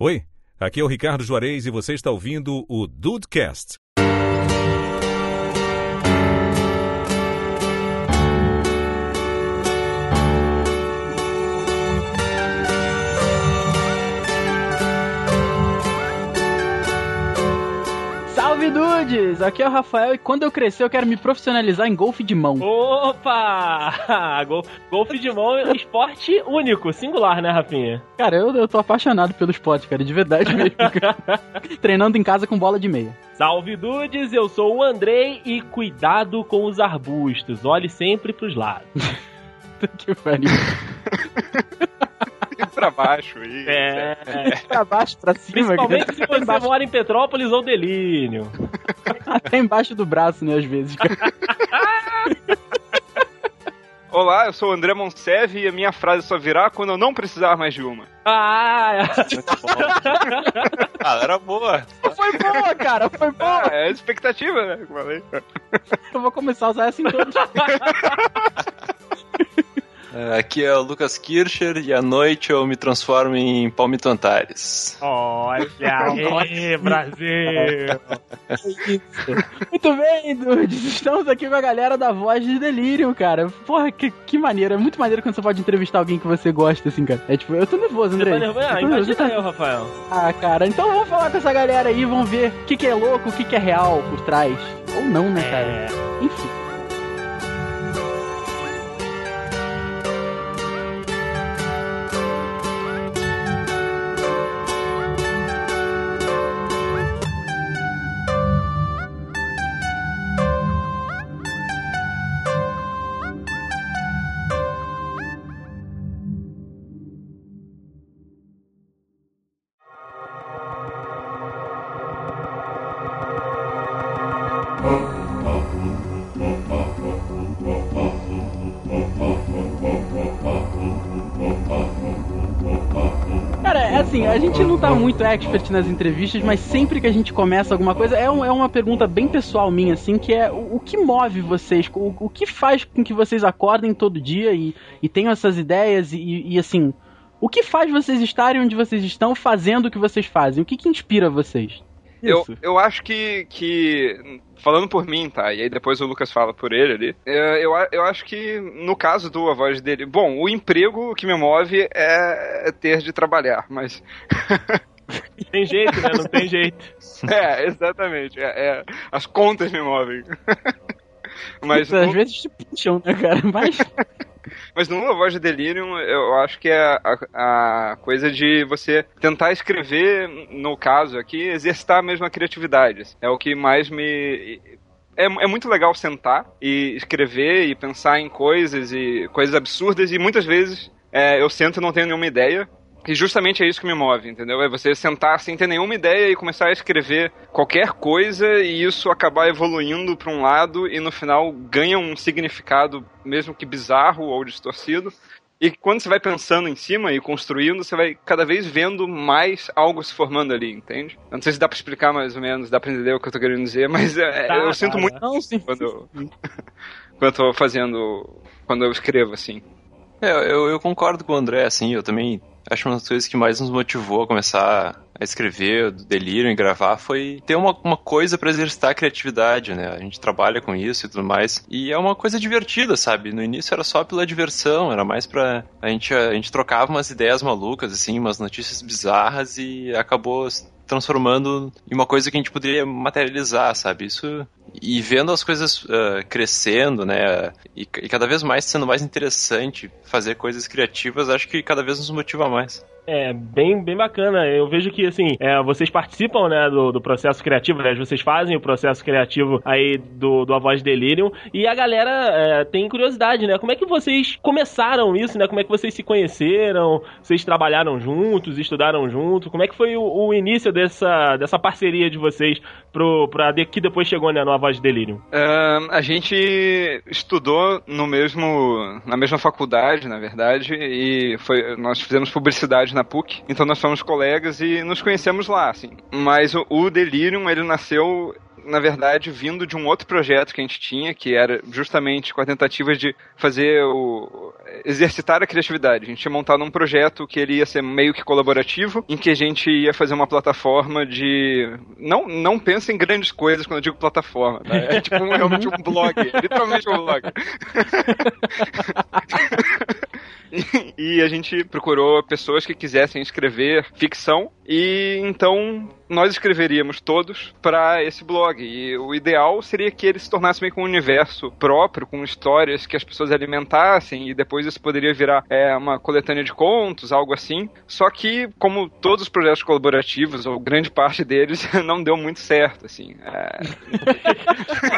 Oi, aqui é o Ricardo Juarez e você está ouvindo o Dudecast. Salve dudes! Aqui é o Rafael e quando eu crescer eu quero me profissionalizar em golfe de mão. Opa! Gol- Golfe de mão é um esporte único, singular, né, Rafinha? Cara, eu, eu tô apaixonado pelo esporte, cara, de verdade mesmo. Treinando em casa com bola de meia. Salve dudes, eu sou o Andrei e cuidado com os arbustos, olhe sempre pros lados. que pariu. pra baixo aí. É, Pra baixo, pra cima, principalmente cara. se você embaixo, mora em Petrópolis ou Delírio. até embaixo do braço, né, às vezes. cara. Olá, eu sou o André Monsev e a minha frase só virá quando eu não precisar mais de uma. Ah, Ah, era boa. Foi boa, cara, foi boa. Ah, é a expectativa, né? eu falei. Eu vou começar a usar essa em todos. É, Aqui é o Lucas Kircher e à noite eu me transformo em Palmito Antares. olha aí, Brasil. Muito bem, dudes. Estamos aqui com a galera da Voz de Delírio, cara. Porra, que, que maneiro. É muito maneiro quando você pode entrevistar alguém que você gosta, assim, cara. É tipo, eu tô nervoso, Você André. tá nervoso? Ah, Eu tô nervoso, imagina tá- eu, Rafael. Ah, cara, então vamos falar com essa galera aí, vamos ver o que, que é louco, o que, que é real por trás. Ou não, né, cara? É. Enfim. A gente não tá muito expert nas entrevistas, mas sempre que a gente começa alguma coisa, é, um- é uma pergunta bem pessoal minha, assim, que é o, o que move vocês? O, o que faz com que vocês acordem todo dia e, e tenham essas ideias e, e, assim, o que faz vocês estarem onde vocês estão fazendo o que vocês fazem? O que que inspira vocês? Eu, eu acho que, que. Falando por mim, tá? E aí depois o Lucas fala por ele ali. é, Eu, eu acho que no caso do A Voz dele. Bom, o emprego que me move é, é ter de trabalhar, mas. Tem jeito, né? Não tem jeito. É, exatamente. É, é, as contas me movem. mas, Isso, às vezes te puxam, né, cara? Mas. Mas no Voz de Delirium, eu acho que é a, a coisa de você tentar escrever, no caso aqui, exercitar a criatividade. É o que mais me. É, é muito legal sentar e escrever e pensar em coisas e coisas absurdas e muitas vezes é, eu sento e não tenho nenhuma ideia. E justamente é isso que me move, entendeu? É você sentar sem ter nenhuma ideia e começar a escrever qualquer coisa e isso acabar evoluindo para um lado e no final ganha um significado, mesmo que bizarro ou distorcido. E quando você vai pensando em cima e construindo, você vai cada vez vendo mais algo se formando ali, entende? Eu não sei se dá pra explicar mais ou menos, dá pra entender o que eu tô querendo dizer, mas é, Tá, eu tá, sinto tá. muito Não, sim. quando eu, quando eu tô fazendo. Quando eu escrevo, assim. É, eu, eu concordo com o André, assim, eu também acho uma das coisas que mais nos motivou a começar a escrever, do delírio e gravar, foi ter uma, uma coisa pra exercitar a criatividade, né? A gente trabalha com isso e tudo mais. E é uma coisa divertida, sabe? No início era só pela diversão, era mais pra. A gente, a gente trocava umas ideias malucas, assim, umas notícias bizarras e acabou transformando em uma coisa que a gente poderia materializar, sabe? Isso. E vendo as coisas ah, crescendo, né? E, e cada vez mais sendo mais interessante fazer coisas criativas, acho que cada vez nos motiva mais. É, bem, bem bacana. Eu vejo que, assim, é, vocês participam, né, do, do processo criativo, né? Vocês fazem o processo criativo aí do, do A Voz Delirium. E a galera é, tem curiosidade, né? Como é que vocês começaram isso, né? Como é que vocês se conheceram? Vocês trabalharam juntos, estudaram juntos? Como é que foi o, o início dessa, dessa parceria de vocês pro, pra de, que depois chegou, né, no A Voz Delirium? Ahn, a gente estudou no mesmo, na mesma faculdade, na verdade, e foi, nós fizemos publicidade na PUC, então nós somos colegas e nos conhecemos lá, assim. Mas o, o Delirium, ele nasceu na verdade, vindo de um outro projeto que a gente tinha, que era justamente com a tentativa de fazer o, exercitar a criatividade. A gente ia montar um projeto que ele ia ser meio que colaborativo, em que a gente ia fazer uma plataforma de. Não, não pensa em grandes coisas quando eu digo plataforma, tá? É tipo um, realmente um blog. literalmente um blog. e a gente procurou pessoas que quisessem escrever ficção e então nós escreveríamos todos para esse blog. E o ideal seria que ele se tornasse meio com um universo próprio, com histórias que as pessoas alimentassem, e depois isso poderia virar é, uma coletânea de contos, algo assim. Só que, como todos os projetos colaborativos, ou grande parte deles, não deu muito certo, assim. É...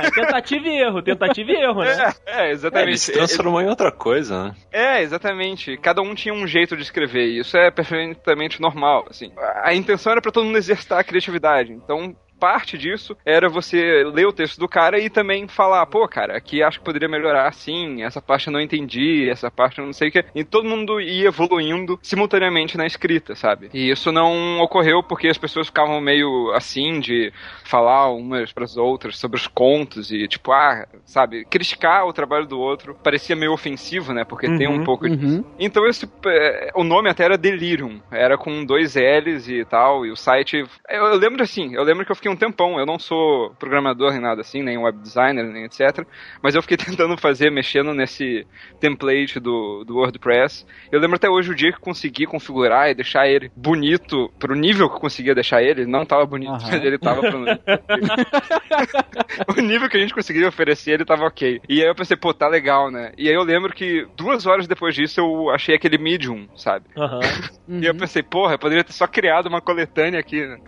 é tentativa e erro, tentativa e erro, né? É, é exatamente. É, ele se transformou em outra coisa, né? É, exatamente. Cada um tinha um jeito de escrever, e isso é perfeitamente normal, assim. A intenção era para todo mundo exercitar a criatividade. Então, parte disso era você ler o texto do cara e também falar, pô, cara, aqui acho que poderia melhorar assim, essa parte eu não entendi, essa parte eu não sei o que. E todo mundo ia evoluindo simultaneamente na escrita, sabe? E isso não ocorreu porque as pessoas ficavam meio assim de falar umas para as outras sobre os contos e tipo, ah, sabe, criticar o trabalho do outro parecia meio ofensivo, né? Porque uhum, tem um uhum, pouco uhum. disso. Então esse é, o nome até era Delirium, era com dois L's e tal, e o site eu, eu lembro assim, eu lembro que eu fiquei um tempão. Eu não sou programador nem nada assim, nem web designer, nem etc. Mas eu fiquei tentando fazer, mexendo nesse template do, do WordPress. Eu lembro até hoje o dia que consegui configurar e deixar ele bonito pro nível que eu conseguia deixar ele. Não tava bonito, uhum. mas ele tava pro... o nível que a gente conseguia oferecer, ele tava ok. E aí eu pensei, pô, tá legal, né? E aí eu lembro que duas horas depois disso eu achei aquele Medium, sabe? Uhum. e eu pensei, porra, eu poderia ter só criado uma coletânea aqui, né?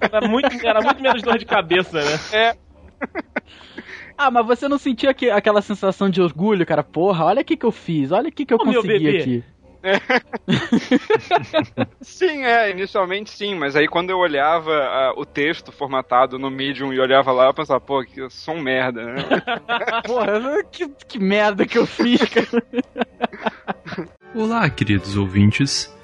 Era muito, era muito muito menos dor de cabeça, né? É. Ah, mas você não sentia que, aquela sensação de orgulho, cara? Porra, olha o que, que eu fiz, olha o que, que eu consegui aqui. É. sim, é, inicialmente sim, mas aí quando eu olhava uh, o texto formatado no Medium e olhava lá, eu pensava, pô, que eu sou um merda, né? Porra, que, que merda que eu fiz, cara. Olá, queridos ouvintes,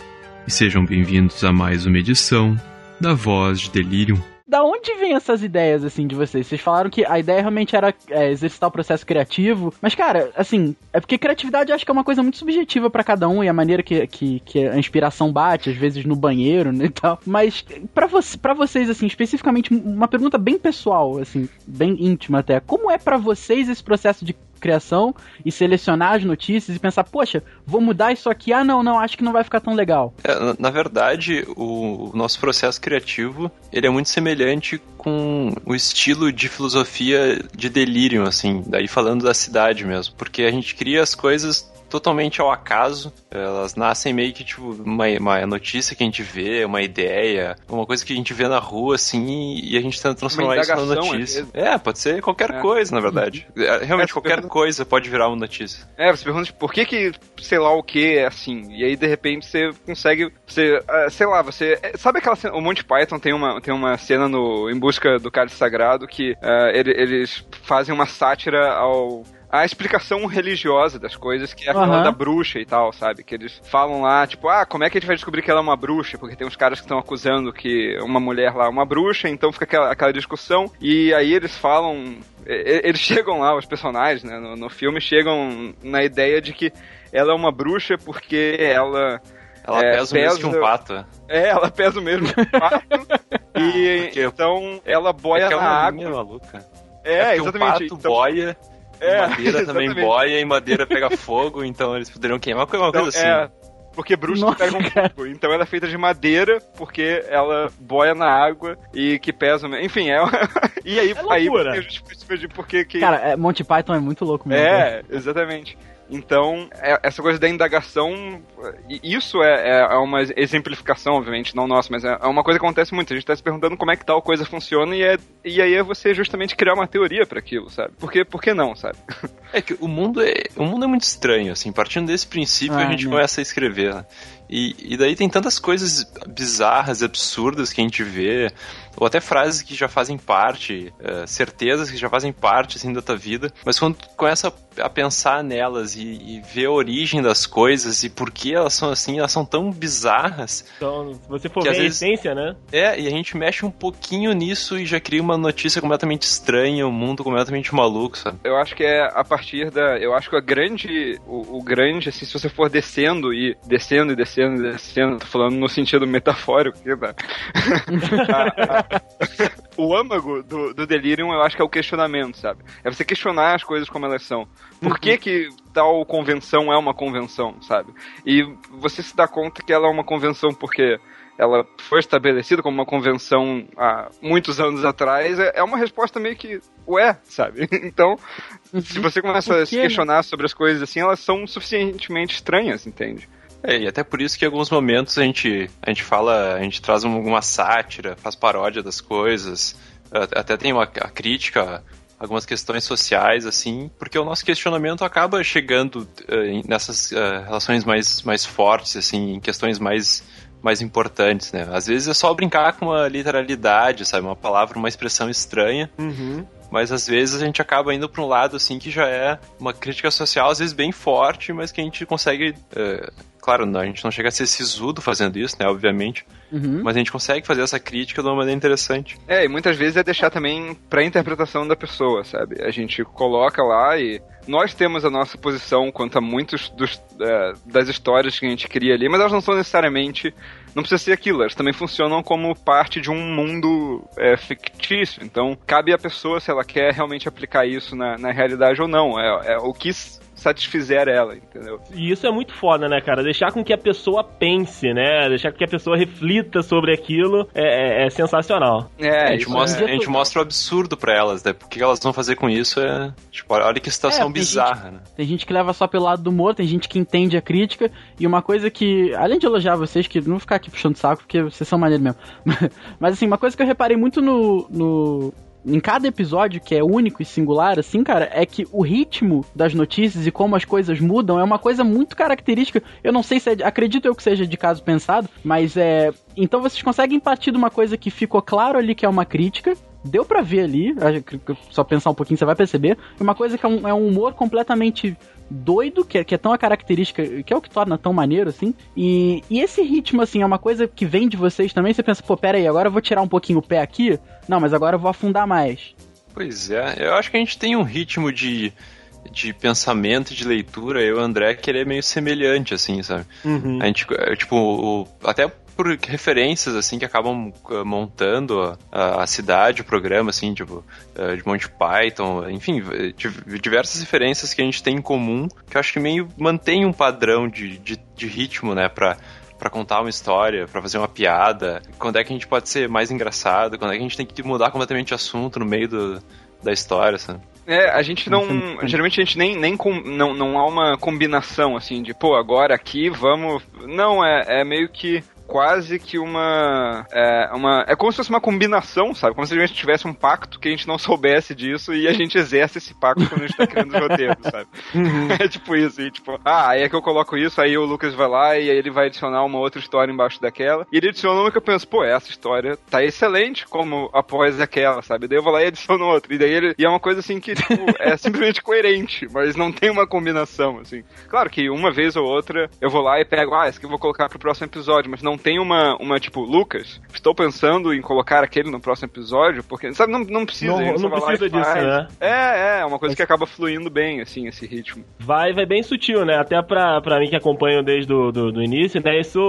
e sejam bem-vindos a mais uma edição da Voz de Delirium da onde vem essas ideias, assim, de vocês? Vocês falaram que a ideia realmente era é, exercitar o processo criativo, mas, cara, assim, é porque criatividade eu acho que é uma coisa muito subjetiva para cada um e a maneira que, que, que, a inspiração bate, às vezes no banheiro né, e tal. Mas, para vo vocês, assim, especificamente, uma pergunta bem pessoal, assim, bem íntima até. Como é para vocês esse processo de criação e selecionar as notícias e pensar, poxa, vou mudar isso aqui, ah não, não, acho que não vai ficar tão legal. É, na, verdade, o, o, nosso processo criativo, ele é muito semelhante com o estilo de filosofia de delírio, assim, daí falando da cidade mesmo, porque a gente cria as coisas totalmente ao acaso. Elas nascem meio que, tipo, uma, uma notícia que a gente vê, uma ideia, uma coisa que a gente vê na rua, assim, e a gente tenta transformar isso numa notícia. É, pode ser qualquer é. coisa, na verdade. É, realmente, é, qualquer pergunta... coisa pode virar uma notícia. É, você pergunta tipo, por que que, sei lá o que é assim, e aí de repente você consegue, você, uh, sei lá, você, é, sabe aquela cena, o Monty Python tem uma, tem uma cena no Em Busca do Cálice Sagrado que uh, ele, eles fazem uma sátira ao a explicação religiosa das coisas, que é aquela uhum. da bruxa e tal, sabe? Que eles falam lá, tipo, ah, como é que a gente vai descobrir que ela é uma bruxa? Porque tem uns caras que estão acusando que uma mulher lá é uma bruxa, então fica aquela, aquela discussão. E aí eles falam. Eles chegam lá, os personagens, né, no, no filme, chegam na ideia de que ela é uma bruxa porque ela. Ela é, pesa o mesmo que um pato. É, ela pesa o mesmo que um pato. e então ela boia é na água. Maluca. É, é exatamente. Um pato então, boia é, madeira também boia e madeira pega fogo, então eles poderiam queimar uma coisa então, assim. É, porque bruxa Nossa, pega um fogo. Então ela é feita de madeira, porque ela boia na água e que pesa. Enfim, é. e aí, é aí porque, de porque que. Cara, é, Monty Python é muito louco mesmo. É, exatamente. Então, é, essa coisa da indagação, isso é, é, uma exemplificação, obviamente, não nossa, mas é, é uma coisa que acontece muito. A gente está se perguntando como é que tal coisa funciona e, é, e aí é você justamente criar uma teoria para aquilo, sabe? Porque, por que não, sabe? É que o mundo é, o mundo é muito estranho, assim. Partindo desse princípio, ah, a gente né? começa a escrever. Né? E, e daí tem tantas coisas bizarras, absurdas que a gente vê. Ou até frases que já fazem parte, uh, certezas que já fazem parte assim da tua vida, mas quando tu começa a pensar nelas e, e ver a origem das coisas e por que elas são assim, elas são tão bizarras. Então, se você for ver a vezes, essência, né? É, e a gente mexe um pouquinho nisso e já cria uma notícia completamente estranha, um mundo completamente maluco, sabe? Eu acho que é a partir da. Eu acho que a grande. O, o grande, assim, se você for descendo e descendo e descendo e descendo, tô falando no sentido metafórico aqui, tá? O âmago do, do Delirium, eu acho que é o questionamento, sabe? É você questionar as coisas como elas são. Por que que tal convenção é uma convenção, sabe? E você se dá conta que ela é uma convenção porque ela foi estabelecida como uma convenção há muitos anos atrás, é, é uma resposta meio que, ué, sabe? Então, se uhum. você começa a se né? questionar sobre as coisas assim, elas são suficientemente estranhas, entende? É, e até por isso que em alguns momentos a gente, a gente fala, a gente traz alguma sátira, faz paródia das coisas, até tem uma crítica algumas questões sociais, assim, porque o nosso questionamento acaba chegando uh, nessas uh, relações mais, mais fortes, assim, em questões mais, mais importantes, né? Às vezes é só brincar com uma literalidade, sabe? Uma palavra, uma expressão estranha. Uhum mas às vezes a gente acaba indo para um lado assim que já é uma crítica social às vezes bem forte, mas que a gente consegue uh, Claro, a gente não chega a ser sisudo fazendo isso, né? Obviamente. Uhum. Mas a gente consegue fazer essa crítica de uma maneira interessante. É, e muitas vezes é deixar também pra interpretação da pessoa, sabe? A gente coloca lá e. Nós temos a nossa posição quanto a muitos dos, é, das histórias que a gente cria ali, mas elas não são necessariamente. Não precisa ser aquilo, elas também funcionam como parte de um mundo é, fictício. Então, cabe à pessoa se ela quer realmente aplicar isso na, na realidade ou não. É, é o que satisfizer ela, entendeu? E isso é muito foda, né, cara? Deixar com que a pessoa pense, né? Deixar com que a pessoa reflita sobre aquilo é, é, é sensacional. É, a gente, mostra, é... a gente mostra o absurdo pra elas, né? Porque elas vão fazer com isso é. Tipo, olha que situação é, bizarra, gente, né? Tem gente que leva só pelo lado do humor, tem gente que entende a crítica, e uma coisa que, além de elogiar vocês, que não vou ficar aqui puxando saco, porque vocês são maneiros mesmo. Mas assim, uma coisa que eu reparei muito no, no em cada episódio, que é único e singular, assim, cara, é que o ritmo das notícias e como as coisas mudam é uma coisa muito característica. Eu não sei se é, acredito eu que seja de caso pensado, mas é. Então vocês conseguem partir de uma coisa que ficou claro ali que é uma crítica, deu para ver ali, só pensar um pouquinho você vai perceber, uma coisa que é um, é um humor completamente doido, que é, que é tão a característica, que é o que torna tão maneiro, assim. E, e esse ritmo, assim, é uma coisa que vem de vocês também. Você pensa, pô, pera aí, agora eu vou tirar um pouquinho o pé aqui. Não, mas agora eu vou afundar mais. Pois é, eu acho que a gente tem um ritmo de, de pensamento e de leitura, eu e o André, que ele é meio semelhante, assim, sabe? Uhum. A gente, é, tipo, o, até por referências, assim, que acabam uh, montando a, a, cidade, o programa, assim, tipo, uh, de Monty Python, enfim, diversas referências que a gente tem em comum, que eu acho que meio mantém um padrão de, de, de ritmo, né, pra, para contar uma história, para fazer uma piada, quando é que a gente pode ser mais engraçado, quando é que a gente tem que mudar completamente de assunto no meio do, da história, sabe? É, a gente não. Geralmente a gente nem, nem com, não, não há uma combinação assim de, pô, agora aqui vamos. Não, é, é meio que quase que uma é, uma. é como se fosse uma combinação, sabe? Como se a gente tivesse um pacto que a gente não soubesse disso e a gente exerce esse pacto quando a gente tá criando os roteiros, sabe? Uhum. É tipo isso, e tipo, ah, aí é que eu coloco isso, aí o Lucas vai lá e aí ele vai adicionar uma outra história embaixo daquela. E ele adiciona uma que eu penso, pô, essa história tá excelente como após aquela, sabe? Daí eu vou lá e adiciono outra. E daí ele. E é uma coisa assim que, tipo, é simplesmente coerente, mas não tem uma combinação, assim. Claro que uma vez ou outra eu vou lá e pego, ah, esse que eu vou colocar pro próximo episódio, mas não tem uma, uma tipo, Lucas, estou pensando em colocar aquele no próximo episódio, porque, sabe, não, não precisa. Não, não precisa disso, né? É, é, uma coisa que acaba fluindo bem, assim, esse ritmo. Vai, vai bem sutil, né? Até pra, pra mim que acompanho desde o do, do início, né? Isso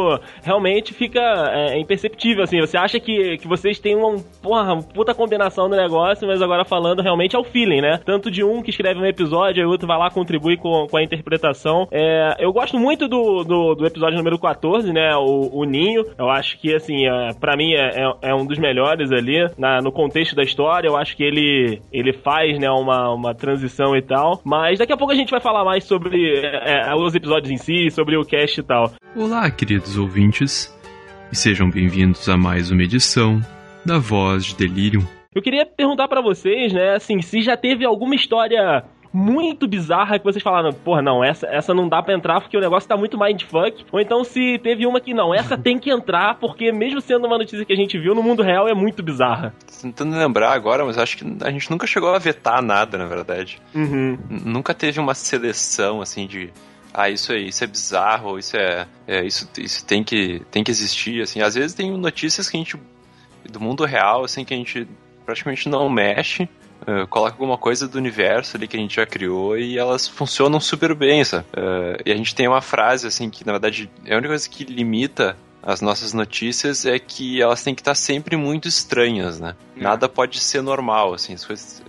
realmente fica é, imperceptível, assim. Você acha que, que vocês têm uma, porra, uma puta combinação do negócio, mas agora falando realmente é o feeling, né? Tanto de um que escreve um episódio, aí o outro vai lá contribui com, com a interpretação. É, eu gosto muito do, do, do episódio número 14, né? O, o Ninho. Eu acho que, assim, é, para mim é, é, é, um dos melhores ali, na, no contexto da história. Eu acho que ele, ele faz, né, uma, uma transição e tal. Mas daqui a pouco a gente vai falar mais sobre é, é os episódios em si, sobre o cast e tal. Olá, queridos ouvintes, e sejam bem-vindos a mais uma edição da Voz de Delirium. Eu queria perguntar para vocês, né, assim, se já teve alguma história muito bizarra que vocês falaram, porra, não, essa, essa não dá pra entrar porque o negócio tá muito mindfuck. Ou então se teve uma que não, essa tem que entrar porque mesmo sendo uma notícia que a gente viu no mundo real é muito bizarra. Tentando lembrar agora, mas acho que a gente nunca chegou a vetar nada, na verdade. Uhum. Nunca teve uma seleção assim de ah, isso é, isso é bizarro, isso é, é, isso, isso tem que, tem que existir, assim. Às vezes tem notícias que a gente do mundo real, assim, que a gente praticamente não mexe, uh, coloca alguma coisa do universo ali que a gente já criou e elas funcionam super bem, sabe? Uh, e a gente tem uma frase, assim, que na verdade é a única coisa que limita as nossas notícias é que elas têm que estar sempre muito estranhas, né? É. Nada pode ser normal, assim, as coisas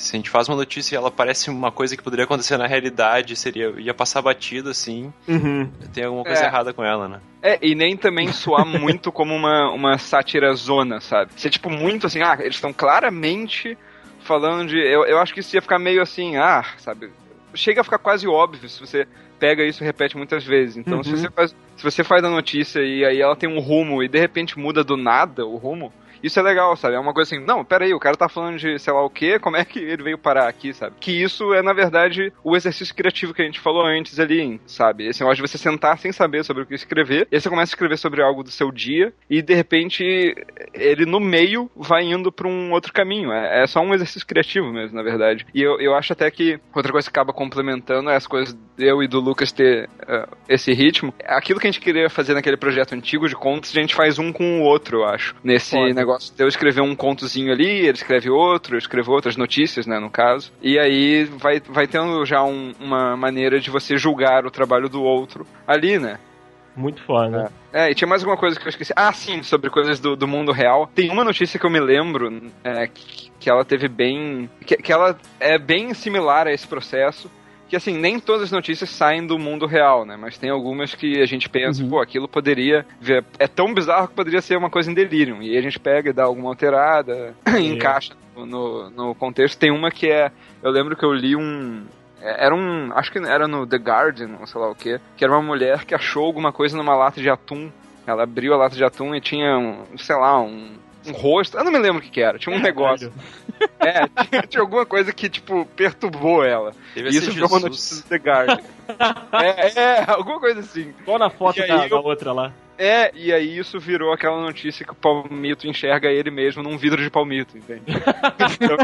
se a gente faz uma notícia e ela parece uma coisa que poderia acontecer na realidade, seria ia passar batido assim. Uhum. Tem alguma coisa é. errada com ela, né? É, e nem também soar muito como uma, uma sátira zona, sabe? Ser tipo muito assim, ah, eles estão claramente falando de. Eu, eu acho que isso ia ficar meio assim, ah, sabe? Chega a ficar quase óbvio se você pega isso e repete muitas vezes. Então, uhum. se, você faz, se você faz a notícia e aí ela tem um rumo e de repente muda do nada o rumo, isso é legal, sabe? É uma coisa assim, não, pera aí, o cara tá falando de sei lá o que, como é que ele veio parar aqui, sabe? Que isso é, na verdade, o exercício criativo que a gente falou antes ali, sabe? Esse negócio de você sentar sem saber sobre o que escrever, e aí você começa a escrever sobre algo do seu dia, e de repente ele no meio vai indo pra um outro caminho. É, é só um exercício criativo mesmo, na verdade. E eu, eu acho até que outra coisa que acaba complementando é as coisas eu e do Lucas ter uh, esse ritmo. Aquilo que a gente queria fazer naquele projeto antigo de contos, a gente faz um com o outro, eu acho. Nesse Pode. negócio negócio de eu escrever um contozinho ali, ele escreve outro, eu escrevo outras notícias, né, no caso. E aí vai, vai tendo já um, uma maneira de você julgar o trabalho do outro ali, né? Muito foda. É. é, e tinha mais alguma coisa que eu esqueci. Ah, sim, sobre coisas do, do mundo real. Tem uma notícia que eu me lembro é, que, que ela teve bem. Que, que ela é bem similar a esse processo que assim, nem todas as notícias saem do mundo real, né? Mas tem algumas que a gente pensa, uhum. pô, aquilo poderia ver, é tão bizarro que poderia ser uma coisa em delírio. E aí a gente pega e dá alguma alterada, é. encaixa no, no contexto. Tem uma que é, eu lembro que eu li um, é, era um. Acho que era no The Guardian, ou sei lá o que. Que era uma mulher que achou alguma coisa numa lata de atum. Ela abriu a lata de atum e tinha, um, sei lá, um, um rosto. Eu não me lembro o que, que era. Tinha um é, negócio. É, tinha, tinha, alguma coisa que, tipo, perturbou ela. Deve isso uma notícia The Guardian. é, é, alguma coisa assim. Qual na foto da, eu... da outra lá. É, e aí isso virou aquela notícia que o palmito enxerga ele mesmo num vidro de palmito, entende? então...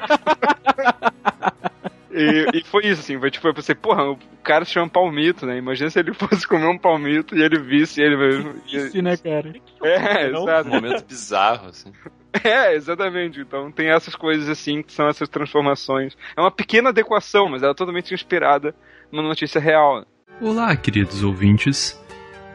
E, e, foi isso, assim, foi tipo, eu pensei, porra, o cara se chama palmito, né? Imagina se ele fosse comer um palmito e ele visse ele mesmo. Isso, né, cara? É, exato. Um momento bizarro, assim. É, exatamente. Então tem essas coisas assim, que são essas transformações. É uma pequena adequação, mas ela é totalmente inspirada numa notícia real. Olá, queridos ouvintes,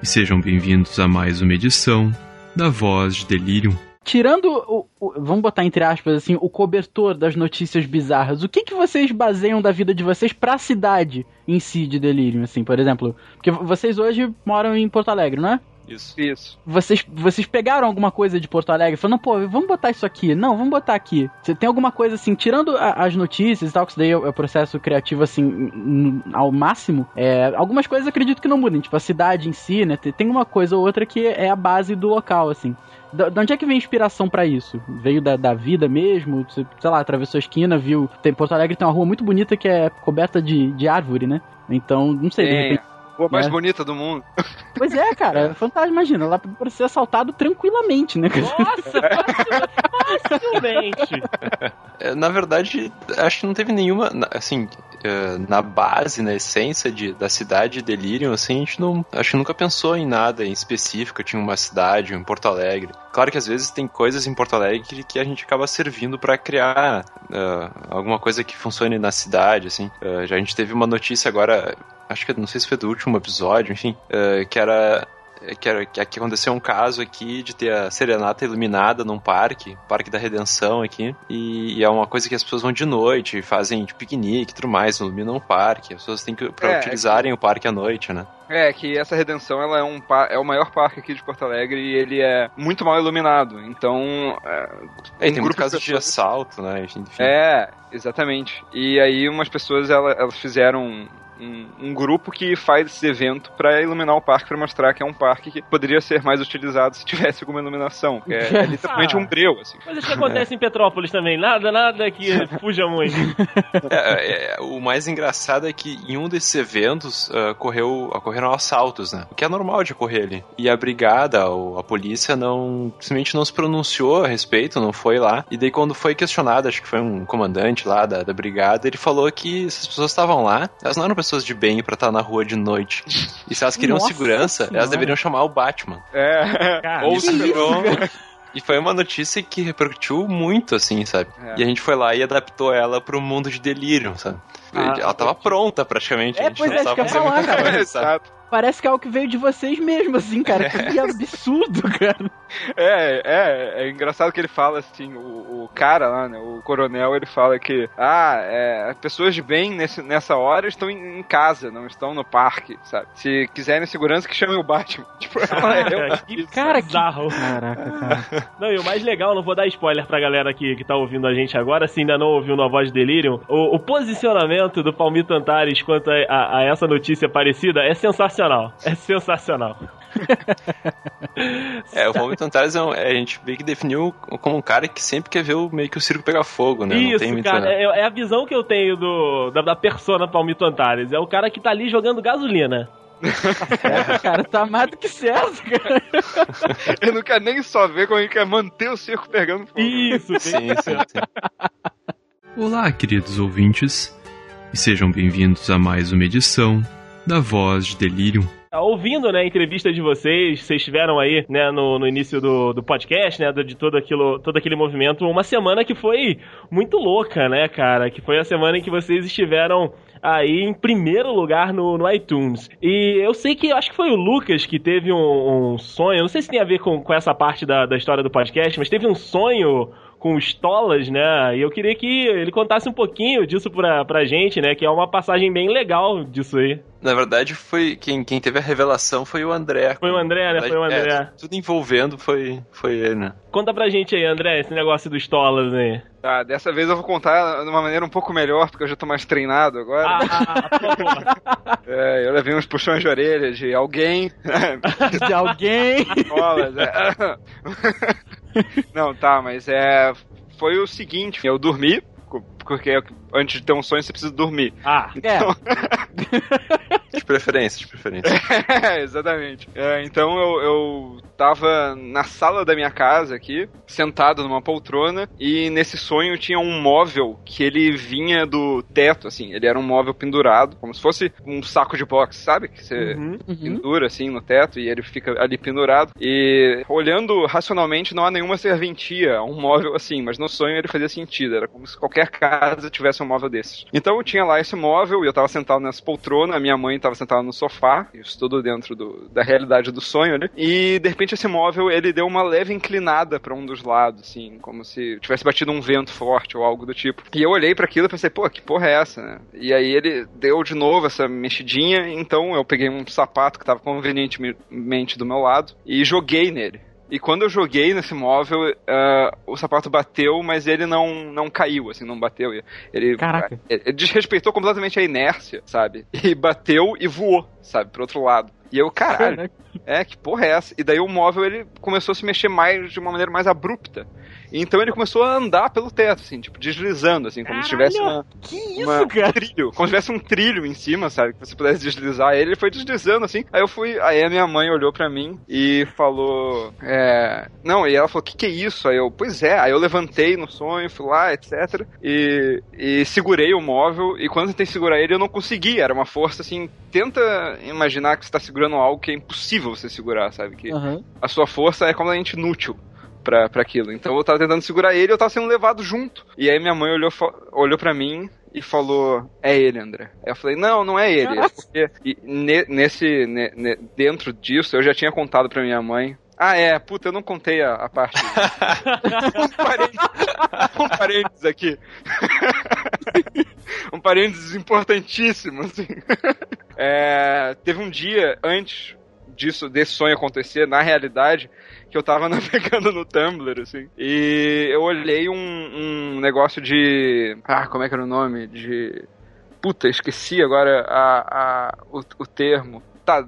e sejam bem-vindos a mais uma edição da Voz de Delirium. Tirando o, o, Vamos botar entre aspas assim, o cobertor das notícias bizarras, o que, que vocês baseiam da vida de vocês pra cidade em si de delírio, assim, por exemplo? Porque vocês hoje moram em Porto Alegre, não é? Isso. Isso. Vocês, vocês pegaram alguma coisa de Porto Alegre falando, pô, vamos botar isso aqui. Não, vamos botar aqui. Você tem alguma coisa assim, tirando a, as notícias e tal, que isso daí é, é o processo criativo assim, ao máximo. É, algumas coisas acredito que não mudem, tipo a cidade em si, né? Tem uma coisa ou outra que é a base do local, assim. De onde é que vem a inspiração para isso? Veio da, da vida mesmo? Você, sei lá, atravessou a esquina, viu. Tem, Porto Alegre tem uma rua muito bonita que é coberta de, de árvore, né? Então, não sei, de repente rua mais é. bonita do mundo. Pois é, cara, é fantástico, imagina, lá pra ser assaltado tranquilamente, né? Nossa, facilmente. É, na verdade, acho que não teve nenhuma, assim, é, na base, na essência de, da cidade de Delirium, assim, a gente não, acho que nunca pensou em nada em específico, tinha uma cidade em Porto Alegre. Claro que às vezes tem coisas em Porto Alegre que a gente acaba servindo para criar uh, alguma coisa que funcione na cidade, assim. Uh, já a gente teve uma notícia agora, acho que não sei se foi do último episódio, enfim, uh, que era que, era, que aconteceu um caso aqui de ter a serenata iluminada num parque, Parque da Redenção aqui, e, e é uma coisa que as pessoas vão de noite, fazem de piquenique e tudo mais, iluminam o parque, as pessoas têm que, pra é, utilizarem é que... o parque à noite, né? É, que essa Redenção ela é, um, é o maior parque aqui de Porto Alegre e ele é muito mal iluminado, então... É, é um tem muito caso de, pessoas... de assalto, né? Enfim. É, exatamente. E aí umas pessoas elas, elas fizeram um, um grupo que faz esse evento para iluminar o parque, para mostrar que é um parque que poderia ser mais utilizado se tivesse alguma iluminação. É, é literalmente Ah. um breu, assim. Coisas que acontecem em Petrópolis também. Nada, nada que fuja muito. É, é, o mais engraçado é que em um desses eventos ah, ocorreu, ocorreram assaltos, né? O que é normal de ocorrer ali. E a brigada, ou a polícia, não simplesmente não se pronunciou a respeito, não foi lá. E daí, quando foi questionado, acho que foi um comandante lá da, da brigada, ele falou que se as pessoas estavam lá, elas não eram pessoas de bem pra estar na rua de noite. E se elas queriam Nossa segurança, Senhora. elas deveriam chamar o Batman. É. Cara, Ou se virou. E foi uma notícia que repercutiu muito, assim, sabe? É. E a gente foi lá e adaptou ela pro mundo de delírio, sabe? Ah, ela tava pronta praticamente. É, a gente pois não é, fazer muita cara. coisa, sabe? Parece que é algo que veio de vocês mesmo, assim, cara. Que absurdo, cara. É, é, é engraçado que ele fala assim, o, o cara lá, né, o coronel, ele fala que, ah, é, pessoas de bem nesse, nessa hora estão em, em casa, não estão no parque, sabe? Se quiserem segurança, que chamem o Batman. Tipo, Caraca, é que Cara, que- bizarro. Caraca, cara. Não, e o mais legal, não vou dar spoiler pra galera que, que tá ouvindo a gente agora, se ainda não ouviu no A Voz de Delirium, o, o posicionamento do Palmito Antares quanto a, a- a essa notícia parecida é sensacional. É sensacional. É, o Palmito Antares é um- é, a gente meio que definiu como um cara que sempre quer ver o, meio que o circo pegar fogo, né? não Isso, cara, é, é a visão que eu tenho do, da, da persona Palmito Antares. É o cara que tá ali jogando gasolina. É, cara, tá mais do que certo, cara. Ele não quer nem só ver como ele quer manter o circo pegando fogo. Isso, Sim, sim, sim. Olá, queridos ouvintes, e sejam bem-vindos a mais uma edição da Voz de Delirium. Tá ouvindo, né, a entrevista de vocês, vocês estiveram aí, né, no, no início do, do podcast, né, de todo aquilo, todo aquele movimento, uma semana que foi muito louca, né, cara, que foi a semana em que vocês estiveram aí em primeiro lugar no, no iTunes. E eu sei que, eu acho que foi o Lucas que teve um, um sonho, não sei se tem a ver com, com essa parte da, da história do podcast, mas teve um sonho com os Tolas, né? E eu queria que ele contasse um pouquinho disso pra, pra gente, né? Que é uma passagem bem legal disso aí. Na verdade, foi quem, quem teve a revelação foi o André. Foi o André, né? Foi o André. É, tudo envolvendo foi, foi ele, né? Conta pra gente aí, André, esse negócio dos Tolas aí. Tá, dessa vez eu vou contar de uma maneira um pouco melhor, porque eu já tô mais treinado agora. Ah, por favor. É, eu levei uns puxões de orelha de alguém. De alguém. Bolas, é. Não, tá, mas é. Foi o seguinte, eu dormi, porque antes de ter um sonho você precisa dormir. Ah, É, De preferência, de preferência. É, exatamente. É, então eu, eu tava na sala da minha casa aqui, sentado numa poltrona, e nesse sonho tinha um móvel que ele vinha do teto, assim, ele era um móvel pendurado, como se fosse um saco de boxe, sabe? Que você uhum. Uhum. pendura assim no teto e ele fica ali pendurado. E olhando racionalmente, não há nenhuma serventia a um móvel assim, mas no sonho ele fazia sentido. Era como se qualquer casa tivesse um móvel desses. Então eu tinha lá esse móvel e eu tava sentado nessa poltrona, a minha mãe tava sentada no sofá, isso tudo dentro do- da realidade do sonho, né? E de repente esse móvel ele deu uma leve inclinada pra um dos lados, assim, como se tivesse batido um vento forte ou algo do tipo. E eu olhei pra aquilo e pensei, pô, que porra é essa, né? E aí ele deu de novo essa mexidinha, então eu peguei um sapato que tava convenientemente do meu lado e joguei nele. E quando eu joguei nesse móvel, ah, o sapato bateu, mas ele não, não caiu, assim, não bateu. Ele, Caraca. ele ele desrespeitou completamente a inércia, sabe? E bateu e voou, sabe, pro outro lado. E eu, caralho, é, que porra é essa? E daí o móvel ele começou a se mexer mais de uma maneira mais abrupta. E então ele começou a andar pelo teto, assim, tipo, deslizando, assim, como se tivesse Caralho! uma, Que isso, uma- um cara? trilho, como se tivesse um trilho em cima, sabe? Que você pudesse deslizar ele, ele foi deslizando assim. Aí eu fui, aí a minha mãe olhou pra mim e falou, é, não, e ela falou, que que é isso? Aí eu, pois é, aí eu levantei no sonho, fui lá, etc. E, e segurei o móvel e quando eu tentei segurar ele eu não consegui, era uma força assim, tenta imaginar que você tá segurando algo que é impossível você segurar, sabe? Que Aham. a sua força é completamente inútil pra, pra aquilo. Então eu tava tentando segurar ele e eu tava sendo levado junto. E aí minha mãe olhou, olhou pra mim e falou: É ele, André. Aí eu falei: Não, não é ele. É porque e ne- nesse, ne- ne- dentro disso, eu já tinha contado pra minha mãe. Ah, é, puta, eu não contei a, a parte. um, parênteses, um parênteses aqui. um parênteses importantíssimo, assim. É, teve um dia antes disso, desse sonho acontecer, na realidade, que eu tava navegando no Tumblr, assim, e eu olhei um, um negócio de. Ah, como é que era o nome? De. Puta, esqueci agora a, a, o, o termo. Tá,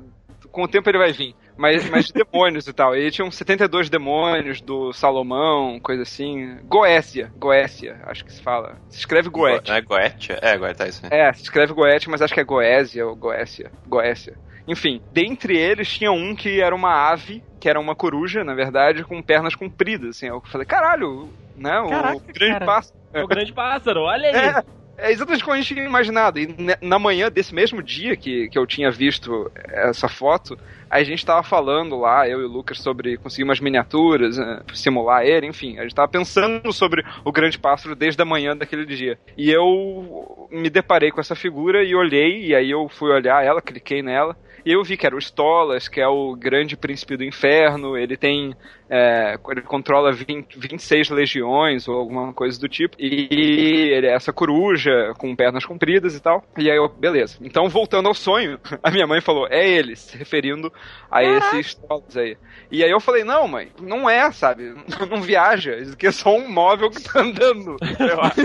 com o tempo ele vai vir. Mas, mas de demônios e tal. E tinham 72 demônios do Salomão, coisa assim. Goécia, Goécia, acho que se fala. Se escreve Goétia. Não é Goetia? É, Goetia, é isso aí. É, se escreve Goétia, mas acho que é Goésia ou Goécia. Goécia. Enfim, dentre eles tinha um que era uma ave, que era uma coruja, na verdade, com pernas compridas, assim. Eu falei, caralho, né? O Caraca, grande cara. pássaro. O grande pássaro, olha aí. É, é exatamente como a gente tinha imaginado. E na manhã desse mesmo dia que, que eu tinha visto essa foto, a gente tava falando lá, eu e o Lucas, sobre conseguir umas miniaturas, eh, simular ele, enfim. A gente tava pensando sobre o grande pássaro desde a manhã daquele dia. E eu me deparei com essa figura e olhei, e aí eu fui olhar ela, cliquei nela, e eu vi que era o Stolas, que é o grande príncipe do inferno, ele tem. é, ele controla 20, 26 legiões ou alguma coisa do tipo. E ele é essa coruja com pernas compridas e tal. E aí eu, beleza. Então, voltando ao sonho, a minha mãe falou: é ele, se referindo a esse Stolas aí. E aí eu falei: não, mãe, não é, sabe? Não viaja. Isso aqui é só um móvel que tá andando.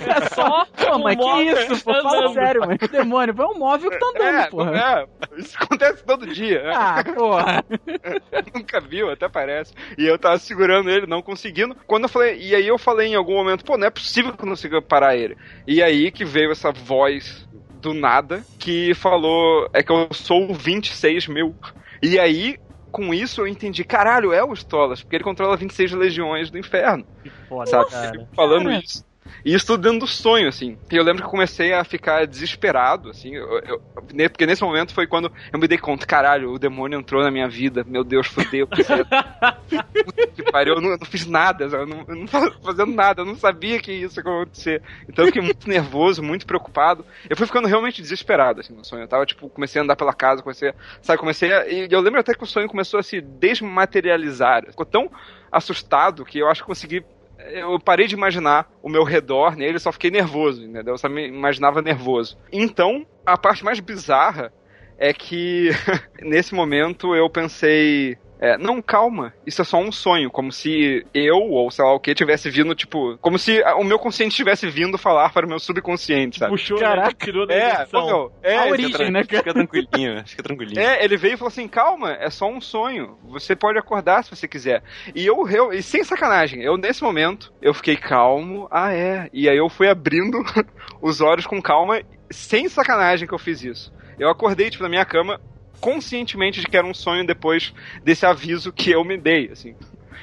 É só. Pô, mas que móvel isso, pô? Fala andando. sério, mano. Demônio, foi um móvel que tá andando, É, porra. é, isso acontece todo dia. né? Ah, porra. Nunca viu, até parece. E eu tava segurando ele, não conseguindo. Quando eu falei, e aí eu falei em algum momento, pô, não é possível que eu consiga parar ele. E aí que veio essa voz do nada que falou, é que eu sou o 26 mil. E aí, com isso, eu entendi, caralho, é o Stolas, porque ele controla 26 legiões do inferno. Que foda, Sabe? cara. Falando Cara. isso. E isso tudo dentro do sonho, assim. E eu lembro que eu comecei a ficar desesperado, assim. eu- eu- porque nesse momento foi quando eu me dei conta, caralho, o demônio entrou na minha vida. Meu Deus. Puta que pariu, eu não, eu não fiz nada, eu não, eu não tava fazendo nada, eu não sabia que isso ia acontecer. Então eu fiquei muito nervoso, muito preocupado. Eu fui ficando realmente desesperado, assim, no sonho. Eu tava, tipo, comecei a andar pela casa, comecei, sabe, comecei a, E eu lembro até que o sonho começou a se desmaterializar. Ficou tão assustado que eu acho que consegui eu parei de imaginar o meu redor nele, só fiquei nervoso, entendeu? Eu só me imaginava nervoso. Então, a parte mais bizarra é que nesse momento eu pensei. É, não, calma, isso é só um sonho, como se eu, ou sei lá o que, tivesse vindo, tipo. Como se o meu consciente tivesse vindo falar para o meu subconsciente, sabe? Puxou, Caraca. né? tirou da É, edição. ô, meu, é, A fica origem, né, cara? Fica tranquilinho, fica tranquilinho. é, ele veio e falou assim: calma, é só um sonho. Você pode acordar se você quiser. E eu, eu e sem sacanagem, eu nesse momento, eu fiquei calmo, ah é. E aí eu fui abrindo os olhos com calma, sem sacanagem que eu fiz isso. Eu acordei, tipo, na minha cama, conscientemente de que era um sonho depois desse aviso que eu me dei, assim.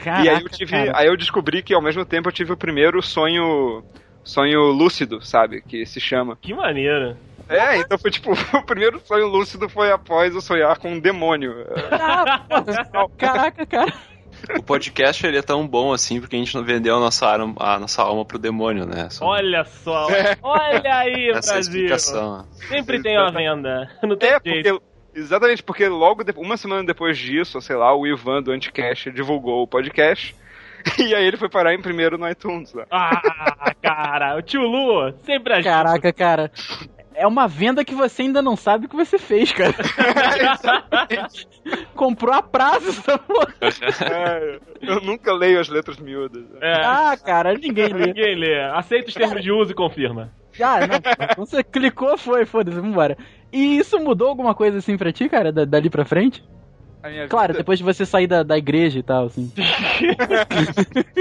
Caraca, e aí eu tive. cara. Aí eu descobri que ao mesmo tempo eu tive o primeiro sonho. Sonho lúcido, sabe? Que se chama. Que maneiro. É, então foi tipo, o primeiro sonho lúcido foi após eu sonhar com um demônio. Ah, Caraca, cara. O podcast ele é tão bom assim porque a gente não vendeu a nossa, alma, a nossa alma pro demônio, né? Só Olha só. Olha aí, essa Brasil. explicação. Sempre tem uma venda. Não tem É, jeito. porque. Exatamente, porque logo, de- uma semana depois disso, sei lá, o Ivan do Anticast divulgou o podcast. E aí ele foi parar em primeiro no iTunes. Né? Ah, cara, o tio Lu sempre ajuda. Caraca, cara. É uma venda que você ainda não sabe o que você fez, cara. Comprou a prazo essa porra. É, eu nunca leio as letras miúdas. É, Ah, cara, ninguém lê. ninguém lê. Aceita os termos de uso e confirma. Ah, não. Você clicou, foi, foda-se, vambora. E isso mudou alguma coisa assim pra ti, cara, da- dali pra frente? Claro, vida- depois de você sair da, da igreja e tal, assim.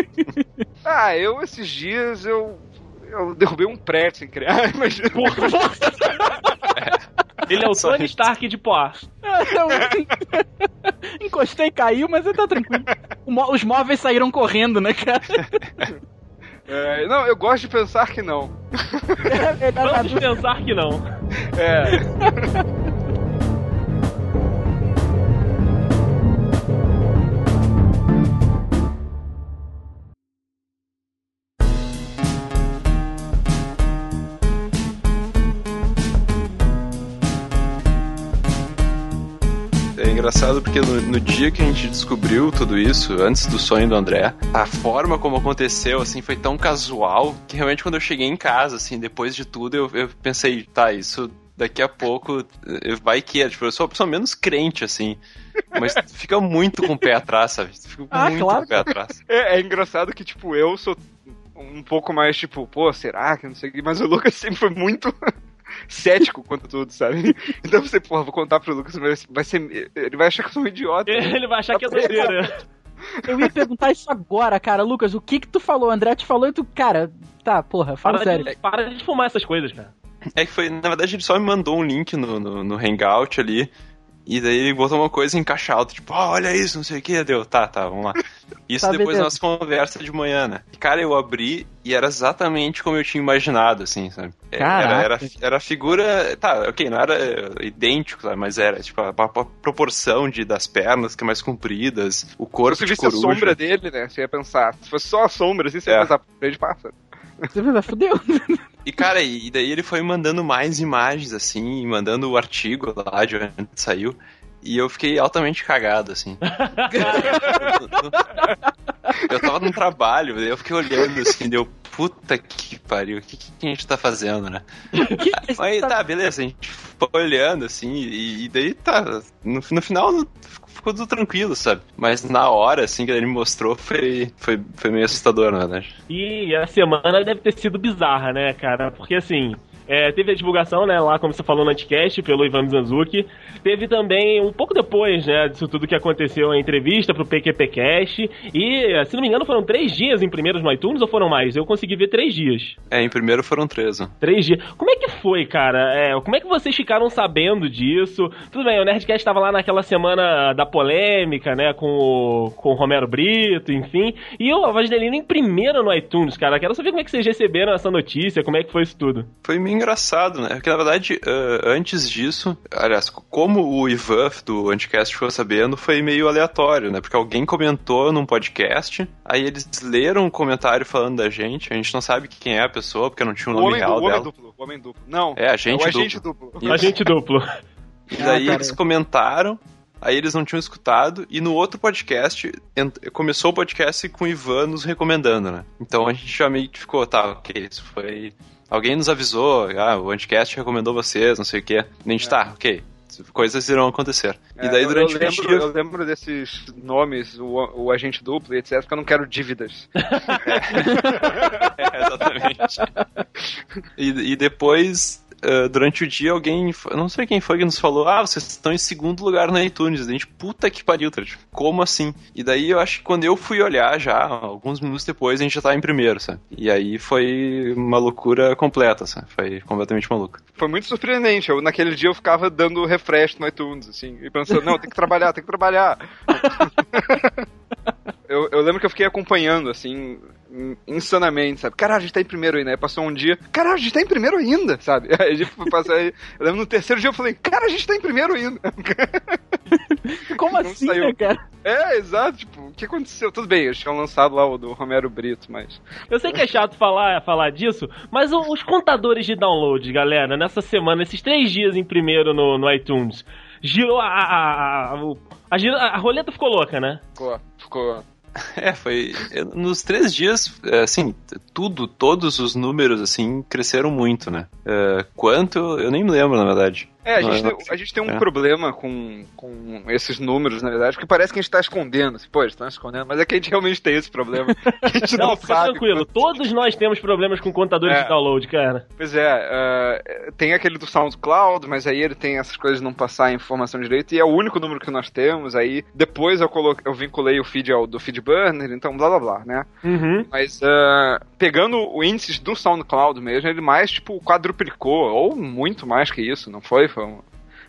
Ah, eu esses dias eu. Eu derrubei um prédio sem querer. Ah, imagina. Ele é o Tony. Stark de Poá. Então, encostei e caiu, mas tá tranquilo. Os móveis saíram correndo, né, cara? É, não, eu gosto de pensar que não. É, é, Vamos pensar que não. É. engraçado porque no, no dia que a gente descobriu tudo isso, antes do sonho do André, a forma como aconteceu, assim, foi tão casual que realmente quando eu cheguei em casa, assim, depois de tudo, eu, eu pensei, tá, isso daqui a pouco eh, vai que é. Tipo, eu sou a pessoa menos crente, assim. Mas tu fica muito com o pé atrás, sabe? Tu fica Ah, muito claro. com o pé atrás. É, é engraçado que, tipo, eu sou um pouco mais, tipo, pô, será que não sei o que, mas o Lucas sempre foi muito. Cético quanto tudo, sabe? Então você, porra, vou contar pro Lucas, vai ser. Ele vai achar que eu sou um idiota. Ele vai achar que é doideira. Eu ia perguntar isso agora, cara. Lucas, o que que tu falou? O André te falou e tu, cara, tá, porra, fala Para sério. de, para de fumar essas coisas, cara. É que foi, na verdade, ele só me mandou um link no, no, no Hangout ali. E daí ele botou uma coisa em caixa alta, tipo, ah, olha isso, não sei o que, deu, tá, tá, vamos lá. Isso Tá, depois da nossa conversa de manhã, né? E, cara, eu abri e era exatamente como eu tinha imaginado, assim, sabe? É, Era, era, era a figura, tá, ok, não era é, idêntico, sabe? mas era, tipo, a, a- a proporção de, das pernas que é mais compridas, o corpo Se você de visse a sombra dele, né? Você ia pensar. Se fosse só a sombra, assim, você ia É. pensar, grande pássaro. Você pensa, fudeu. E, cara, e daí ele foi mandando mais imagens, assim, mandando o artigo lá de onde saiu. E eu fiquei altamente cagado, assim. eu tava num trabalho, eu fiquei olhando, assim, deu, puta que pariu, o que, que a gente tá fazendo, né? Aí tá, beleza, a gente foi olhando, assim, e, e daí tá, no, no final ficou tudo tranquilo, sabe? Mas na hora, assim, que ele mostrou, foi, foi, foi meio assustador, na verdade. E a semana deve ter sido bizarra, né, cara? Porque assim. É, teve a divulgação, né, lá como você falou no Anticast, pelo Ivan Mizanzuki. Teve também, um pouco depois, né, disso tudo que aconteceu, a entrevista pro PQPcast. E, se não me engano, foram três dias em primeiros no iTunes ou foram mais? Eu consegui ver três dias. É, em primeiro foram três, ó. Três dias. Como é que foi, cara? É, como é que vocês ficaram sabendo disso? Tudo bem, o Nerdcast estava lá naquela semana da polêmica, né? Com o, com o Romero Brito, enfim. E o A Voz Delina em primeiro no iTunes, cara. Quero saber como é que vocês receberam essa notícia, como é que foi isso tudo. Foi meio engraçado, né? Porque na verdade, ah, antes disso, aliás, como o Ivan do Anticast ficou sabendo, foi meio aleatório, né? Porque alguém comentou num podcast, aí eles leram um comentário falando da gente, a gente não sabe quem é a pessoa, porque não tinha o O nome homem, real o homem dela. duplo. O homem duplo. Não. É, agente o agente duplo. Isso. Agente duplo. E daí Ah, eles comentaram, aí eles não tinham escutado, e no outro podcast, começou o podcast com o Ivan nos recomendando, né? Então a gente já meio que ficou, tá, ok, isso foi. Alguém nos avisou, ah, o Anticast recomendou vocês, não sei o quê. E a gente, tá, ok, coisas irão acontecer. É, e daí durante eu, o lembro, dia. eu lembro desses nomes, o, o agente duplo e etc, porque eu não quero dívidas. É, exatamente. e, e depois, ah, durante o dia, alguém. Não sei quem foi que nos falou: Ah, vocês estão em segundo lugar no iTunes. A gente, puta que pariu, tá? Tipo, como assim? E daí eu acho que quando eu fui olhar já, alguns minutos depois, a gente já tava em primeiro, sabe? E aí foi uma loucura completa, sabe? Foi completamente maluco. Foi muito surpreendente. Eu, naquele dia eu ficava dando refresh no iTunes, assim, e pensando, não, tem que trabalhar, tem que trabalhar. eu, eu lembro que eu fiquei acompanhando, assim, insanamente, sabe? Caralho, a gente tá em primeiro ainda. Aí passou um dia, caralho, a gente tá em primeiro ainda, sabe? Aí a gente foi passar aí. Eu lembro no terceiro dia eu falei, cara, a gente tá em primeiro ainda. Como Não assim, saiu. né, cara? É, exato, tipo, o que aconteceu? Tudo bem, eles tinham lançado lá o do Romero Brito, mas. Eu sei que é chato falar, falar disso, mas os contadores de download, galera, nessa semana, esses três dias em primeiro no, no iTunes, girou a. A, a, a, a, a roleta ficou louca, né? Ficou, ficou. É, foi. Nos três dias, é, assim, tudo, todos os números, assim, cresceram muito, né? É, quanto, eu nem me lembro, na verdade. É, a gente, não- tem, a gente tem um é. problema com, com esses números, na verdade, que parece que a gente tá escondendo. Pô, eles estão escondendo, mas é que a gente realmente tem esse problema. A gente não, Não, fica sabe. tranquilo. Todos nós temos problemas com contadores É. de download, cara. Pois é, ah, tem aquele do SoundCloud, mas aí ele tem essas coisas de não passar a informação direito, e é o único número que nós temos. Aí depois eu, coloquei, eu vinculei o feed ao do FeedBurner, então blá blá blá, né? Uhum. Mas ah, pegando o índice do SoundCloud mesmo, ele mais tipo quadruplicou, ou muito mais que isso, não foi? Foi um,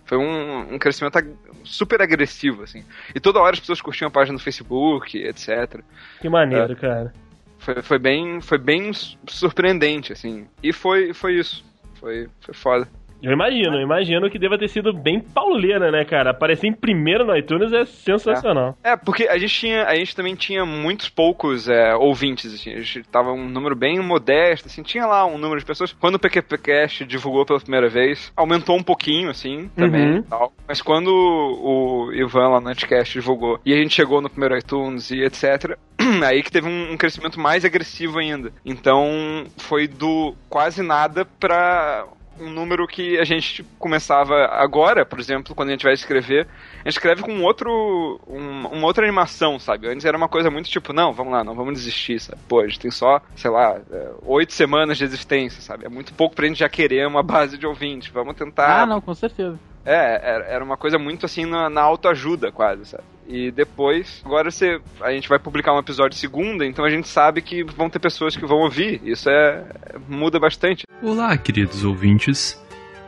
foi um, um crescimento ag- super agressivo, assim. E toda hora as pessoas curtiam a página no Facebook, etc. Que maneiro, cara. Foi, foi bem, foi bem su- surpreendente, assim. E foi, foi isso. Foi, foi foda. Eu imagino, eu imagino que deva ter sido bem pauleira, né, cara? Aparecer em primeiro no iTunes é sensacional. É, porque a gente tinha, a gente também tinha muitos poucos é, ouvintes, assim, a gente tava um número bem modesto, assim, tinha lá um número de pessoas. Quando o PQPcast divulgou pela primeira vez, aumentou um pouquinho, assim, também Uhum. tal. Mas quando o Ivan lá no Anticast divulgou, e a gente chegou no primeiro iTunes e etc., aí que teve um, um crescimento mais agressivo ainda. Então, foi do quase nada pra um número que a gente começava agora, por exemplo, quando a gente vai escrever, a gente escreve com outro, um, uma outra animação, sabe? Antes era uma coisa muito tipo, não, vamos lá, não vamos desistir, sabe? Pô, a gente tem só, sei lá, é, oito semanas de existência, sabe? É muito pouco pra gente já querer uma base de ouvintes, vamos tentar... Ah, não, com certeza. É, era uma coisa muito assim na, na autoajuda, quase, sabe? E depois, agora você, a gente vai publicar um episódio segunda, então a gente sabe que vão ter pessoas que vão ouvir. Isso é muda bastante. Olá, queridos ouvintes,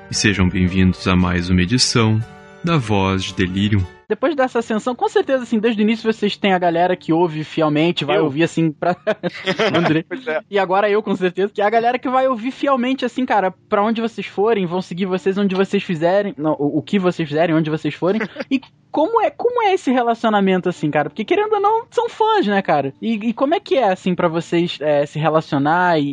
e sejam bem-vindos a mais uma edição da Voz de Delirium. Depois dessa ascensão, com certeza, assim, desde o início vocês têm a galera que ouve fielmente, vai Eu. ouvir assim pra. André. Pois é. E agora eu, com certeza, que é a galera que vai ouvir fielmente, assim, cara, pra onde vocês forem, vão seguir vocês onde vocês fizerem, não, o, o que vocês fizerem, onde vocês forem. E como é, como é esse relacionamento, assim, cara? Porque querendo ou não, são fãs, né, cara? E, e como é que é, assim, pra vocês é, se relacionar e,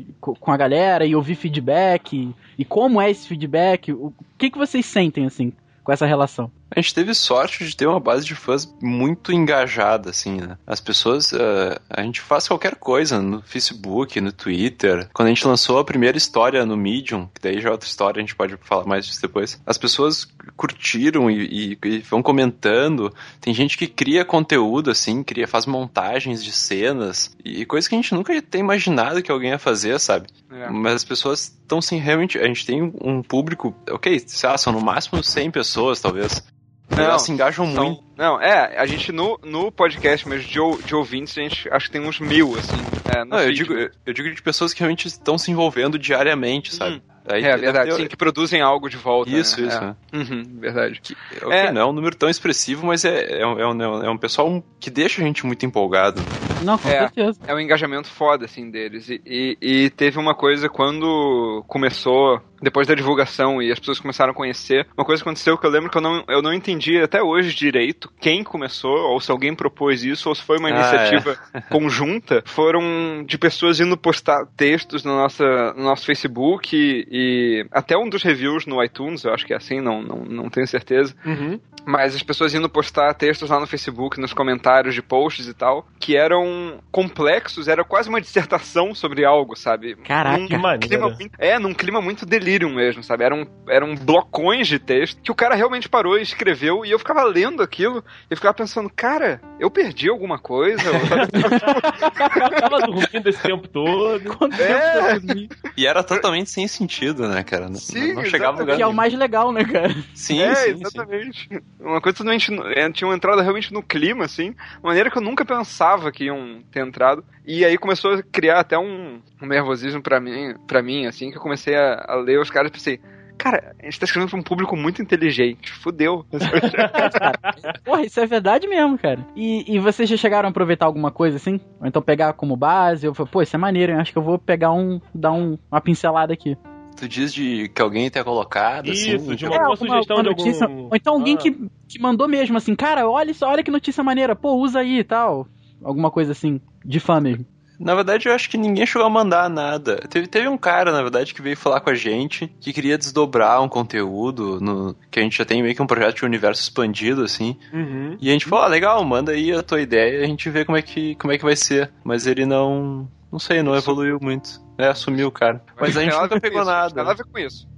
e co- com a galera e ouvir feedback? E, e como é esse feedback? O, o que, que vocês sentem, assim, com essa relação? A gente teve sorte de ter uma base de fãs muito engajada, assim, né? As pessoas, eh, a gente faz qualquer coisa no Facebook, no Twitter. Quando a gente lançou a primeira história no Medium, que daí já é outra história, a gente pode falar mais disso depois. As pessoas curtiram e, e- e vão comentando. Tem gente que cria conteúdo, assim, cria, faz montagens de cenas e coisas que a gente nunca ia ter imaginado que alguém ia fazer, sabe? É. Mas as pessoas estão sim, realmente. A gente tem um público, ok, sei lá, são no máximo 100 pessoas, talvez. Não, elas se engajam São- muito. Não, é, a gente no, no podcast mesmo de, ou- de ouvintes, a gente acho que tem uns mil, assim. É, Não, eu digo, eu, eu digo de pessoas que realmente estão se envolvendo diariamente, sabe? Aí, É verdade, eu- sim, que produzem algo de volta. Isso, né? isso. É. né? Uhum, verdade. Que, É. não é um número tão expressivo, mas é, é, um, é, um, é um pessoal que deixa a gente muito empolgado. Não, com É. certeza. É um engajamento foda, assim, deles. E, e, e teve uma coisa quando começou, depois da divulgação e as pessoas começaram a conhecer, uma coisa que aconteceu que eu lembro que eu não, eu não entendi até hoje direito quem começou, ou se alguém propôs isso, ou se foi uma Ah, iniciativa conjunta. Foram de pessoas indo postar textos no, nossa, no nosso Facebook e, e até um dos reviews no iTunes, eu acho que é assim, não, não, não tenho certeza. Uhum. Mas as pessoas indo postar textos lá no Facebook, nos comentários de posts e tal, que eram complexos, era quase uma dissertação sobre algo, sabe? Caraca. Num maneiro. clima muito- é, num clima muito delírio mesmo, sabe? Eram, eram blocões de texto que o cara realmente parou e escreveu, e eu ficava lendo aquilo e ficava pensando, cara, eu perdi alguma coisa? Eu tava dormindo esse tempo todo. Quanto tempo É. dormir? E era totalmente sem sentido, né, cara? Não, Sim, não chegava no lugar Que é o mais legal, né, cara? Sim, é, sim, sim. exatamente. Uma coisa totalmente. é, Tinha uma entrada realmente no clima, assim. Uma maneira que eu nunca pensava que iam ter entrado. E aí começou a criar até um, um nervosismo pra mim, pra mim, assim, que eu comecei a, a ler os caras e pensei. Cara, a gente tá escrevendo pra um público muito inteligente. Fudeu. Porra, isso é verdade mesmo, cara. E, e vocês já chegaram a aproveitar alguma coisa assim? Ou então pegar como base? Eu falei, pô, isso é maneiro, hein? acho que eu vou pegar um. dar um, uma pincelada aqui. Tu diz de que alguém tenha colocado, assim. Isso, de que- uma, uma sugestão de algum... notícia. Ou então alguém Ah. que, que mandou mesmo assim, cara, olha só, olha que notícia maneira, pô, usa aí e tal. Alguma coisa assim, de fã mesmo. Na verdade, eu acho que ninguém chegou a mandar nada. Teve, teve um cara, na verdade, que veio falar com a gente, que queria desdobrar um conteúdo, no, que a gente já tem meio que um projeto de universo expandido, assim. Uhum. E a gente falou, ah, legal, manda aí a tua ideia e a gente vê como é que, como é que vai ser. Mas ele não. Não sei, não evoluiu muito. É, sumiu, cara. Mas a gente Tem nunca pegou isso, Tem nada. nada a ver com isso.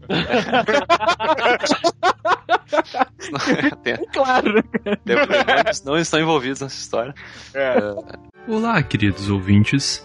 Tem- Claro. Depoimentos não estão envolvidos nessa história. É. Olá, queridos ouvintes,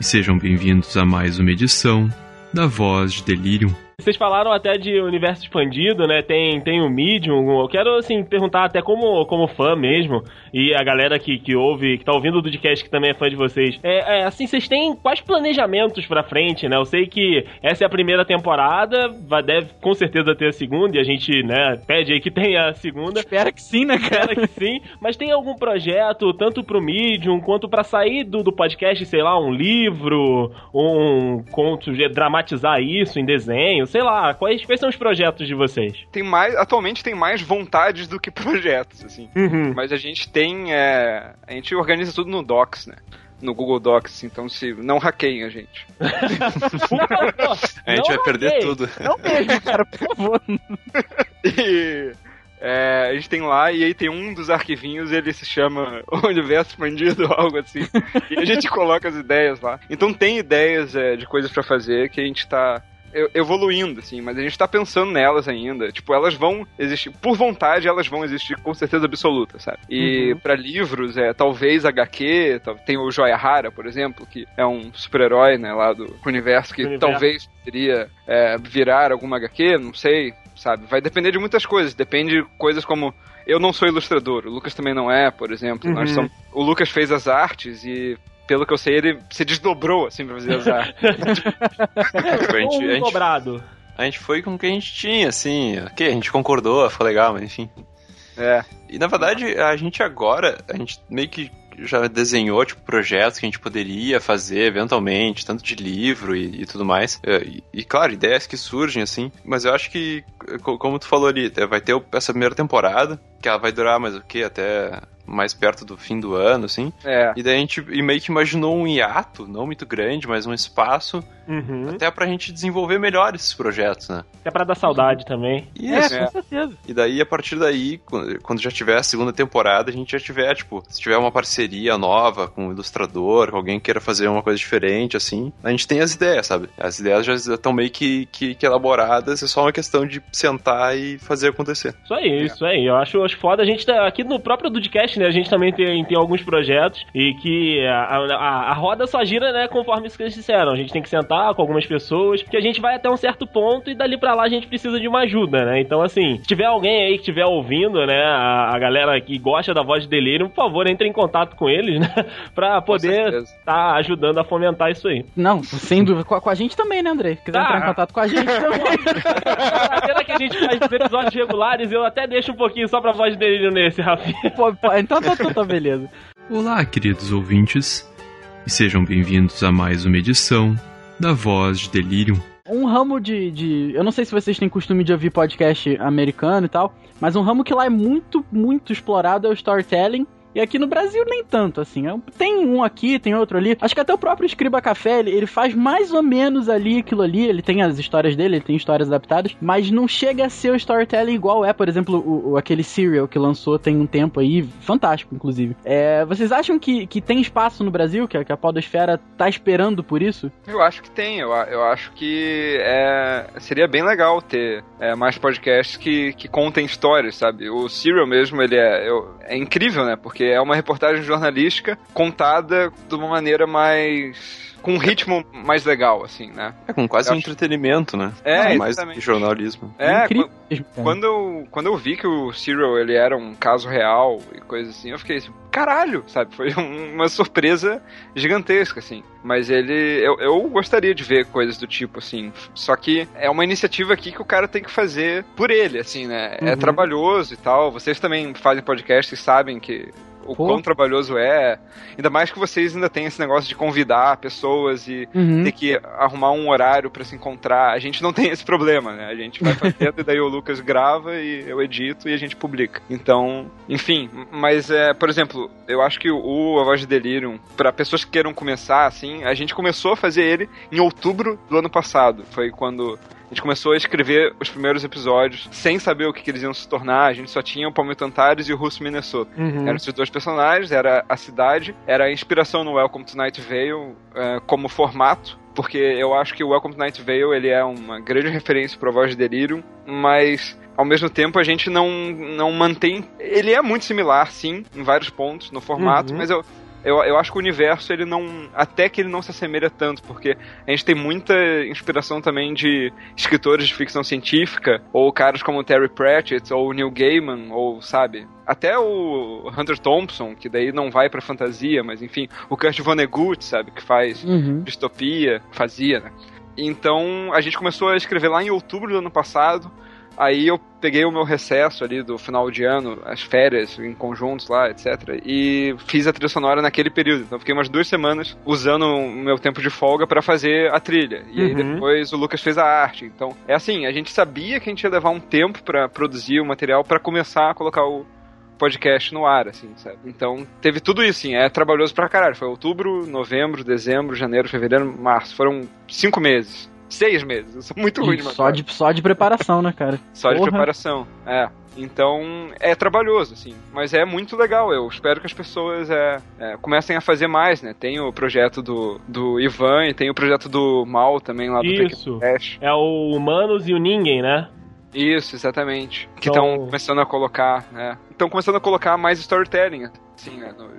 e sejam bem-vindos a mais uma edição da Voz de Delirium. Vocês falaram até de universo expandido, né? Tem, tem o Medium. Eu quero, assim, perguntar até como, como fã mesmo, e a galera que, que ouve, que tá ouvindo o podcast que também é fã de vocês. É, é, assim, vocês têm quais planejamentos pra frente, né? Eu sei que essa é a primeira temporada, vai, deve com certeza ter a segunda, e a gente, né, pede aí que tenha a segunda. Espera que sim, né, cara? Espero que sim. Mas tem algum projeto, tanto pro Medium quanto pra sair do, do podcast, sei lá, um livro, um conto, dramatizar isso em desenho, sei lá. Quais, quais são os projetos de vocês? Tem mais, atualmente tem mais vontades do que projetos, assim. Uhum. Mas a gente tem. é, a gente organiza tudo no Docs, né? No Google Docs, então se não hackeiem a gente. A gente não vai perder hackeie. tudo. Não mesmo, cara, por favor. E é, a gente tem lá, e aí tem um dos arquivinhos, ele se chama O Universo Expandido, algo assim. e a gente coloca as ideias lá. Então tem ideias é, de coisas pra fazer que a gente tá evoluindo, assim, mas a gente tá pensando nelas ainda. Tipo, elas vão existir, por vontade, elas vão existir com certeza absoluta, sabe? E pra livros, é, talvez HQ, tem o Joia Rara, por exemplo, que é um super-herói, né, lá do universo, que universo. talvez poderia é, virar alguma HQ, não sei, sabe? Vai depender de muitas coisas, depende de coisas como eu não sou ilustrador, o Lucas também não é, por exemplo. Nós Uhum. somos, o Lucas fez as artes e pelo que eu sei, ele se desdobrou assim pra fazer as artes. a, gente, um a, gente, dobrado. a gente foi com o que a gente tinha, assim. Ok, a gente concordou, foi legal, mas enfim. É. E na verdade, a gente agora, a gente meio que já desenhou, tipo, projetos que a gente poderia fazer eventualmente, tanto de livro e, e tudo mais. É, E, e, claro, ideias que surgem, assim. Mas eu acho que, co- como tu falou ali, vai ter essa primeira temporada, que ela vai durar mais o quê? Até mais perto do fim do ano, assim. É. E daí a gente e meio que imaginou um hiato, não muito grande, mas um espaço, Uhum. até pra gente desenvolver melhor esses projetos, né? É pra dar saudade também. Isso. É, com certeza. E daí, a partir daí, quando já tiver a segunda temporada, a gente já tiver, tipo, se tiver uma parceria nova com um ilustrador, com alguém que queira fazer uma coisa diferente, assim, a gente tem as ideias, sabe? As ideias já estão meio que, que, que elaboradas, é só uma questão de sentar e fazer acontecer. Isso aí, isso aí. Eu acho, acho foda. A gente tá aqui no próprio Dudcast, né? A gente também tem, tem alguns projetos e que a, a, a roda só gira, né? Conforme isso que eles disseram. A gente tem que sentar com algumas pessoas, porque a gente vai até um certo ponto e dali pra lá a gente precisa de uma ajuda, né? Então, assim, se tiver alguém aí que estiver ouvindo, né? A, a galera que gosta da voz de delírio, por favor, entre em contato com eles, né? Pra poder certeza. tá ajudando a fomentar isso aí. Não, sem dúvida. Com a, com a gente também, né, André? Se quiser Ah. entrar em contato com a gente também. Será que a gente faz episódios regulares? Eu até deixo um pouquinho só pra voz de delírio nesse, Rafinha. Pô, pô, então tá, tá, tá, beleza. Olá, queridos ouvintes, e sejam bem-vindos a mais uma edição da Voz de Delirium. Um ramo de, de. Eu não sei se vocês têm costume de ouvir podcast americano e tal, mas um ramo que lá é muito, muito explorado é o storytelling. E aqui no Brasil nem tanto, assim. É Tem um aqui, tem outro ali. Acho que até o próprio Escriba Café, ele, ele faz mais ou menos ali aquilo ali. Ele tem as histórias dele, ele tem histórias adaptadas. Mas não chega a ser o storytelling igual é, por exemplo, o, o- aquele Serial que lançou tem um tempo aí. Fantástico, inclusive. É, vocês acham que, que tem espaço no Brasil, que a, que a Podosfera tá esperando por isso? Eu acho que tem, eu, eu acho que é, seria bem legal ter é, mais podcasts que, que contem histórias, sabe? O Serial mesmo, ele é, eu- é incrível, né? Porque é uma reportagem jornalística contada de uma maneira mais... com um ritmo mais legal, assim, né? É com quase Eu um acho- entretenimento, né? É, mais exatamente. que jornalismo. É, incrível mesmo, cara. quando eu, quando eu vi que o Serial ele era um caso real e coisa assim, eu fiquei assim, caralho, sabe? Foi um- uma surpresa gigantesca, assim. Mas ele. Eu, eu gostaria de ver coisas do tipo, assim. Só que é uma iniciativa aqui que o cara tem que fazer por ele, assim, né? É Uhum. trabalhoso e tal. Vocês também fazem podcast e sabem que. O Pô. quão trabalhoso é. Ainda mais que vocês ainda têm esse negócio de convidar pessoas e Uhum. ter que arrumar um horário pra se encontrar. A gente não tem esse problema, né? A gente vai fazendo e daí o Lucas grava e eu edito e a gente publica. Então, enfim, mas é, por exemplo, eu acho que o A Voz de Delirium, pra pessoas que queiram começar assim, a gente começou a fazer ele em outubro do ano passado. Foi quando gente começou a escrever os primeiros episódios sem saber o que, que eles iam se tornar. A gente só tinha o Palmito Antares e o Russo Minnesota. Uhum. Eram esses dois personagens, era a cidade, era a inspiração no Welcome to Night Vale eh, como formato, porque eu acho que o Welcome to Night Vale ele é uma grande referência para a voz de Delirium, mas ao mesmo tempo a gente não, não mantém. Ele é muito similar, sim, em vários pontos no formato, Uhum. mas eu. Eu, eu acho que o universo, ele não. Até que ele não se assemelha tanto, porque a gente tem muita inspiração também de escritores de ficção científica, ou caras como o Terry Pratchett, ou Neil Gaiman, ou, sabe, até o Hunter Thompson, que daí não vai pra fantasia, mas enfim, o Kurt Vonnegut, sabe, que faz Uhum. distopia, fazia, né? Então a gente começou a escrever lá em outubro do ano passado. Aí eu peguei o meu recesso ali do final de ano, as férias em conjuntos lá, etc. E fiz a trilha sonora naquele período. Então fiquei umas duas semanas usando o meu tempo de folga pra fazer a trilha. E aí Uhum. depois o Lucas fez a arte. Então é assim, a gente sabia que a gente ia levar um tempo pra produzir o material pra começar a colocar o podcast no ar, assim, sabe? Então, teve tudo isso, sim. É trabalhoso pra caralho. Foi outubro, novembro, dezembro, janeiro, fevereiro, março. Foram cinco meses. Seis meses. Eu sou muito ruim de só de Só de preparação, né, cara? Só Porra. de preparação, é. Então é trabalhoso, assim, mas é muito legal. Eu espero que as pessoas é, é, comecem a fazer mais, né? Tem o projeto do, do Ivan e tem o projeto do Mal também lá do Isso. Pequeno. É o Humanos e o Ninguém, né? Isso, exatamente. Que Então- estão começando a colocar, né? Estão começando a colocar mais storytelling, assim, né? No-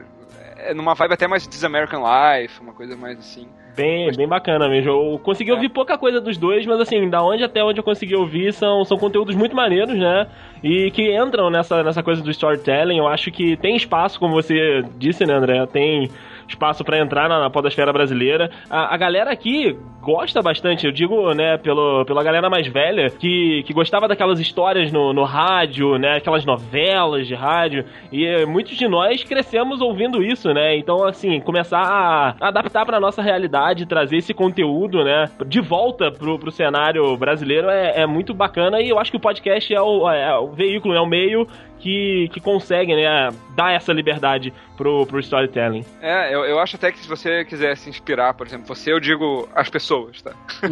é numa vibe até mais This American Life, uma coisa mais assim. Bem, bem bacana mesmo. Eu consegui ouvir pouca coisa dos dois, mas assim, da onde até onde eu consegui ouvir são, são conteúdos muito maneiros, né? E que entram nessa, nessa coisa do storytelling. Eu acho que tem espaço, como você disse, né, André? Tem espaço pra entrar na, na podosfera brasileira. A, a galera aqui gosta bastante, eu digo, né, pelo, pela galera mais velha, que, que gostava daquelas histórias no, no rádio, né, aquelas novelas de rádio, e muitos de nós crescemos ouvindo isso, né, então, assim, começar a adaptar pra nossa realidade, trazer esse conteúdo, né, de volta pro, pro cenário brasileiro é, é muito bacana, e eu acho que o podcast é o, é o veículo, é o meio que, que consegue, né, dar essa liberdade pro, pro storytelling. É, eu, eu acho até que se você quiser se inspirar, por exemplo, você, eu digo as pessoas, tá?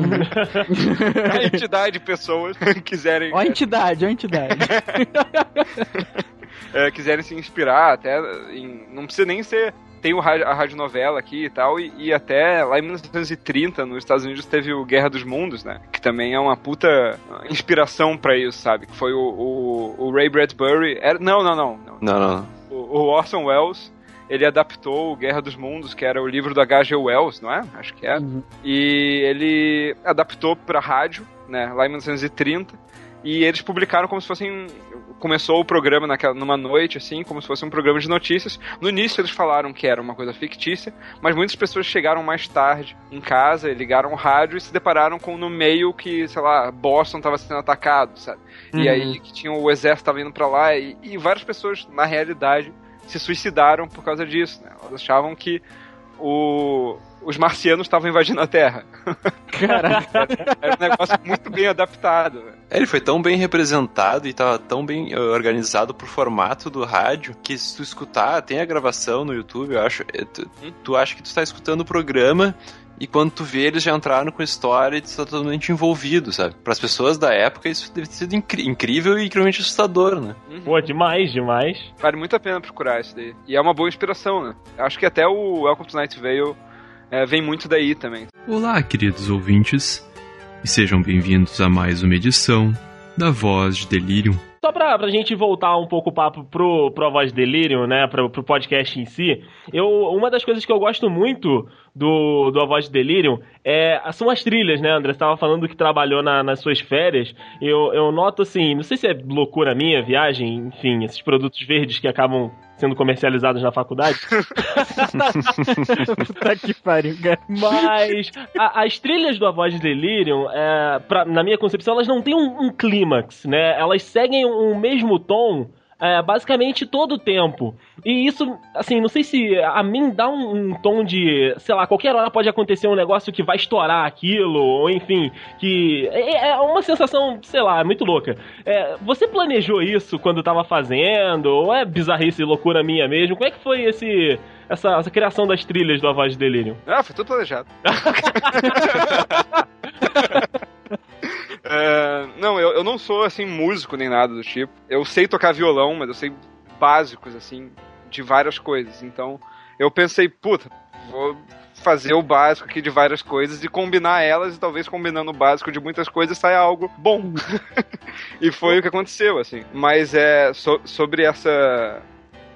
a entidade pessoas quiserem, Ó a entidade, ó a entidade. é, quiserem se inspirar, até em, não precisa nem ser tem o rádio, a radionovela aqui e tal, e, e até lá em 1930, nos Estados Unidos, teve o Guerra dos Mundos, né? Que também é uma puta inspiração pra isso, sabe? Que foi o, o, o Ray Bradbury. Era, não, não, não, não. Não, não. O, o Orson Welles, ele adaptou o Guerra dos Mundos, que era o livro do H.G. Wells, não é? Acho que é. Uhum. E ele adaptou pra rádio, né? Lá em 1930. E eles publicaram como se fossem. Começou o programa naquela, numa noite, assim, como se fosse um programa de notícias. No início eles falaram que era uma coisa fictícia, mas muitas pessoas chegaram mais tarde em casa, e ligaram o rádio e se depararam com no meio que, sei lá, Boston estava sendo atacado, sabe? E Uhum. aí que tinha o exército tava indo pra lá e, e várias pessoas, na realidade, se suicidaram por causa disso, né? Elas achavam que o, os marcianos estavam invadindo a Terra. Caraca. Era um negócio muito bem adaptado. É, Ele foi tão bem representado e tava tão bem eh, organizado pro formato do rádio que se tu escutar, tem a gravação no YouTube, eu acho. eh, Tu, tu acha que tu tá escutando o programa e quando tu vê eles já entraram com a história e tu tá totalmente envolvido, sabe? Para as pessoas da época isso deve ter sido incrível e incrivelmente assustador, né? Pô, demais, demais. Vale muito a pena procurar isso daí. E é uma boa inspiração, né? Acho que até o Welcome to Night Vale é, vem muito daí também. Olá, queridos ouvintes, e sejam bem-vindos a mais uma edição da Voz de Delirium. Só pra, pra gente voltar um pouco o papo pro, pro A Voz Delirium, né, pro, pro podcast em si, eu, uma das coisas que eu gosto muito do, do A Voz Delirium é, são as trilhas, né, André? Você tava falando que trabalhou na- nas suas férias, eu, eu noto assim, não sei se é loucura minha, viagem, enfim, esses produtos verdes que acabam sendo comercializados na faculdade, Puta que pariu, cara. mas a- as trilhas do A Voz de Delirium, é, pra- na minha concepção, elas não têm um, um clímax, né? Elas seguem um mesmo tom é, basicamente todo o tempo. E isso, assim, não sei se a mim dá um, um tom de, sei lá, qualquer hora pode acontecer um negócio que vai estourar aquilo, ou enfim, que é, é uma sensação, sei lá, muito louca. É, você planejou isso quando tava fazendo, ou é bizarrice e loucura minha mesmo? Como é que foi esse, essa, essa criação das trilhas do A Voz de Delirium? Ah, foi tudo planejado. É, não, eu, eu não sou assim músico nem nada do tipo. Eu sei tocar violão, mas eu sei básicos assim de várias coisas. Então eu pensei, puta, vou fazer o básico aqui de várias coisas e combinar elas e talvez combinando o básico de muitas coisas saia algo bom. e foi o que aconteceu, assim. Mas é so- sobre essa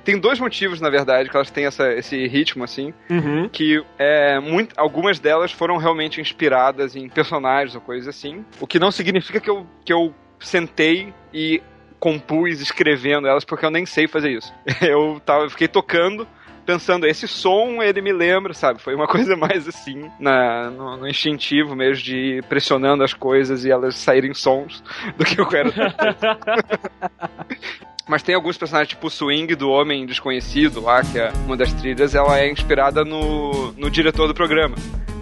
tem dois motivos, na verdade, que elas têm essa, esse ritmo, assim Uhum. que é, muito, algumas delas foram realmente inspiradas em personagens ou coisas assim. O que não significa que eu, que eu sentei e compus escrevendo elas, porque eu nem sei fazer isso. Eu, tava, eu fiquei tocando. Pensando, esse som ele me lembra, sabe? Foi uma coisa mais assim, na, no, no instintivo mesmo, de pressionando as coisas e elas saírem sons do que eu quero. Mas tem alguns personagens, tipo o Swing do Homem Desconhecido lá, que é uma das trilhas, ela é inspirada no, no diretor do programa,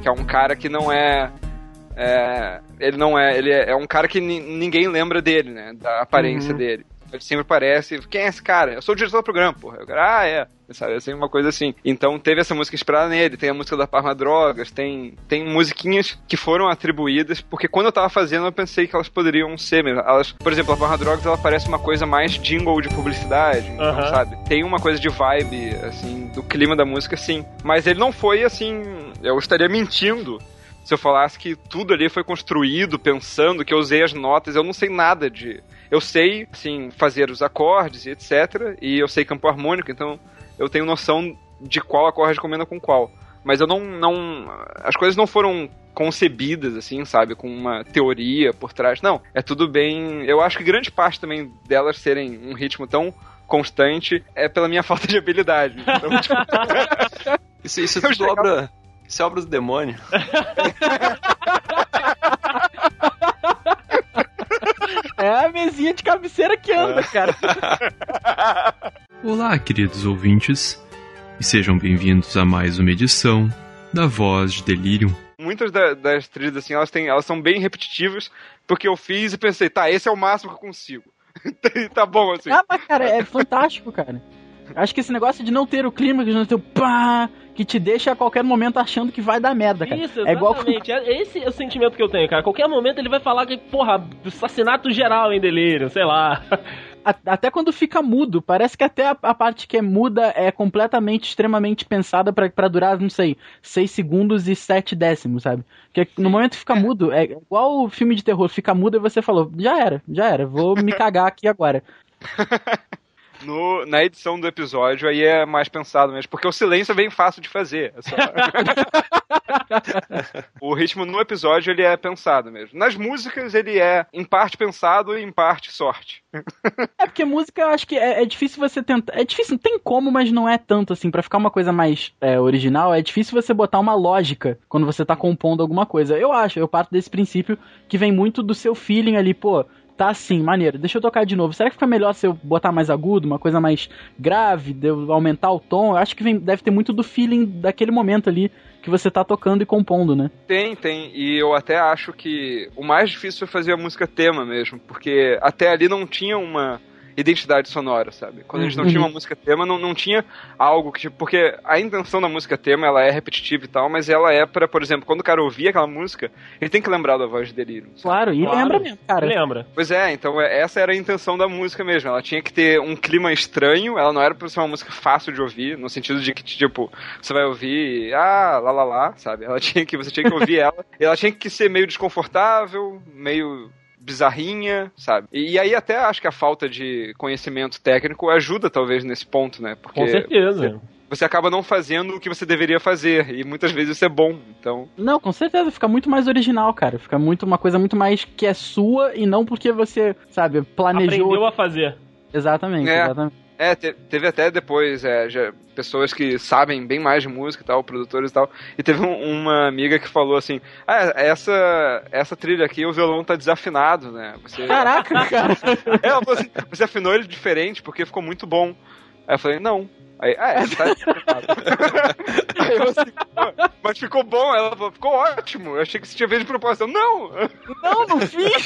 que é um cara que não é. é, ele não é. Ele é, é um cara que ni- ninguém lembra dele, né? Da aparência Uhum. dele. Ele sempre aparece, quem é esse cara? Eu sou o diretor do programa, porra. Eu, ah, é. Sabe, assim, uma coisa assim. Então teve essa música inspirada nele, tem a música da Parma Drogas, tem, tem musiquinhas que foram atribuídas, porque quando eu tava fazendo eu pensei que elas poderiam ser. Elas, por exemplo, a Parma Drogas ela parece uma coisa mais jingle de publicidade, então, Aham. sabe? Tem uma coisa de vibe, assim, do clima da música, sim. Mas ele não foi assim. Eu estaria mentindo se eu falasse que tudo ali foi construído pensando que eu usei as notas, eu não sei nada de. Eu sei, assim, fazer os acordes e etc. E eu sei campo harmônico, então eu tenho noção de qual acorde combina com qual. Mas eu não. não as coisas não foram concebidas, assim, sabe, com uma teoria por trás. Não, é tudo bem. Eu acho que grande parte também delas serem um ritmo tão constante é pela minha falta de habilidade. Então, tipo, Isso, isso é tudo obra. Isso é obra do demônio. É a mesinha de cabeceira que anda, cara. Olá, queridos ouvintes, e sejam bem-vindos a mais uma edição da Voz de Delirium. muitas da- das trilhas, assim, elas, têm, elas são bem repetitivas, porque eu fiz e pensei, tá, esse é o máximo que eu consigo. tá bom, assim. Ah, mas, cara, é fantástico, cara. Acho que esse negócio de não ter o clima, de não ter o pá, que te deixa a qualquer momento achando que vai dar merda, cara. Isso, é igual exatamente. É- Esse é o sentimento que eu tenho, cara. Qualquer momento ele vai falar que, porra, assassinato geral em delírio, sei lá. até quando fica mudo, parece que até a, a parte que é muda é completamente, extremamente pensada pra, pra durar, não sei, 6 segundos e 7 décimos, sabe? Porque no momento que fica mudo, é igual o filme de terror, fica mudo e você falou, já era, já era, vou me cagar aqui agora. No, na edição do episódio, aí é mais pensado mesmo, porque o silêncio é bem fácil de fazer. é só- o ritmo no episódio, ele é pensado mesmo. Nas músicas, ele é em parte pensado e em parte sorte. É porque música eu acho que é, é difícil você tentar. É difícil, não tem como, mas não é tanto assim. Pra ficar uma coisa mais é, original, é difícil você botar uma lógica quando você tá compondo alguma coisa. Eu acho, eu parto desse princípio que vem muito do seu feeling ali, pô. Tá assim, maneiro. Deixa eu tocar de novo. Será que fica melhor se eu botar mais agudo, uma coisa mais grave, eu aumentar o tom? Eu acho que vem, deve ter muito do feeling daquele momento ali que você tá tocando e compondo, né? Tem, tem. E eu até acho que o mais difícil foi fazer a música tema mesmo, porque até ali não tinha uma identidade sonora, sabe? Quando a gente não Uhum. tinha uma música tema, não, não tinha algo que, tipo, porque a intenção da música tema, ela é repetitiva e tal, mas ela é pra, por exemplo, quando o cara ouvir aquela música, ele tem que lembrar da voz de delírio. sabe? Claro, e Claro. lembra mesmo, cara. Lembra? Pois é, então é- essa era a intenção da música mesmo. Ela tinha que ter um clima estranho, ela não era pra ser uma música fácil de ouvir, no sentido de que, tipo, você vai ouvir, ah, lá lá lá, sabe? Ela tinha que, você tinha que ouvir ela, e ela tinha que ser meio desconfortável, meio bizarrinha, sabe? E, e aí até acho que a falta de conhecimento técnico ajuda talvez nesse ponto, né? Porque Com certeza. você acaba não fazendo o que você deveria fazer, e muitas vezes isso é bom, então... Não, com certeza, fica muito mais original, cara. Fica muito uma coisa muito mais que é sua e não porque você, sabe, planejou. Aprendeu a fazer. Exatamente, É. exatamente. É, te- teve até depois é, já, pessoas que sabem bem mais de música e tal, produtores e tal. E teve um- uma amiga que falou assim: Ah, essa, essa trilha aqui, o violão tá desafinado, né? Você, Caraca, cara. É, ela falou assim, você afinou ele diferente porque ficou muito bom. Aí eu falei, não. Aí, ah, é, tá. Aí eu assim, "Pô, mas ficou bom. Ela falou, ficou ótimo. Eu achei que você tinha feito de propósito. Eu, não! Não, não fiz.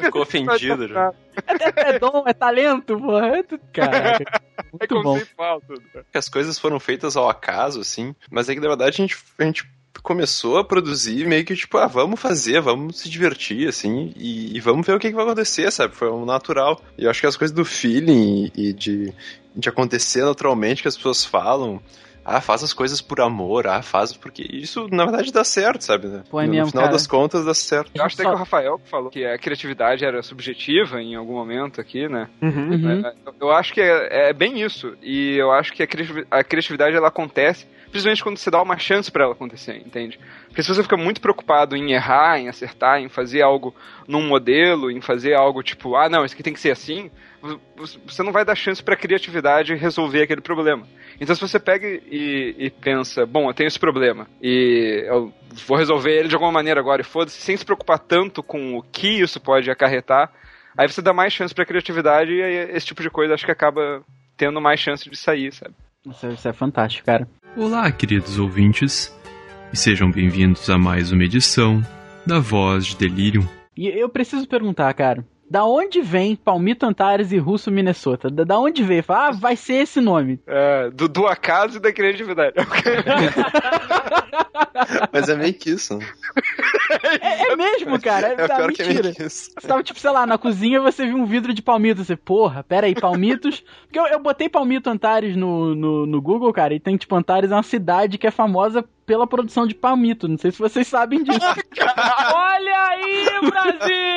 Ficou ofendido já. É, é dom, é talento, porra. É tudo- Caraca. É Muito bom. conceitual tudo. que as coisas foram feitas ao acaso, assim, mas é que na verdade a gente, a gente começou a produzir meio que tipo, ah, vamos fazer, vamos se divertir, assim, e, e vamos ver o que, que vai acontecer, sabe? Foi um natural. E eu acho que as coisas do feeling e de, de acontecer naturalmente que as pessoas falam. Ah, faz as coisas por amor, ah, faz porque isso na verdade dá certo, sabe? né? Pô, é no, mesmo, final cara. das contas dá certo. Eu acho até Só- que o Rafael que falou que a criatividade era subjetiva em algum momento aqui, né? Uhum. É, Eu acho que é, é bem isso. E eu acho que a criativi- a criatividade ela acontece principalmente quando você dá uma chance pra ela acontecer, entende? Porque se você fica muito preocupado em errar, em acertar, em fazer algo num modelo, em fazer algo tipo, ah, não, isso aqui tem que ser assim, você não vai dar chance pra criatividade resolver aquele problema. Então se você pega e, e pensa, bom, eu tenho esse problema e eu vou resolver ele de alguma maneira agora e foda-se, sem se preocupar tanto com o que isso pode acarretar, aí você dá mais chance pra criatividade e aí esse tipo de coisa acho que acaba tendo mais chance de sair, sabe? Isso, é- isso é fantástico, cara. Olá, queridos ouvintes, e sejam bem-vindos a mais uma edição da Voz de Delirium. E eu preciso perguntar, cara. Da onde vem Palmito Antares e Russo Minnesota? Da, da onde veio? Fala, ah, vai ser esse nome. É, do, do acaso e da criatividade. Mas é meio que isso. É, é mesmo, cara. É, É pior que é mentira. meio que isso. Você tava, tipo, sei lá, na cozinha e você viu um vidro de palmito. Você, porra, pera aí, palmitos. Porque eu, eu botei palmito Antares no, no, no Google, cara, e tem, tipo, Antares é uma cidade que é famosa pela produção de palmito. Não sei se vocês sabem disso. Olha aí, Brasil!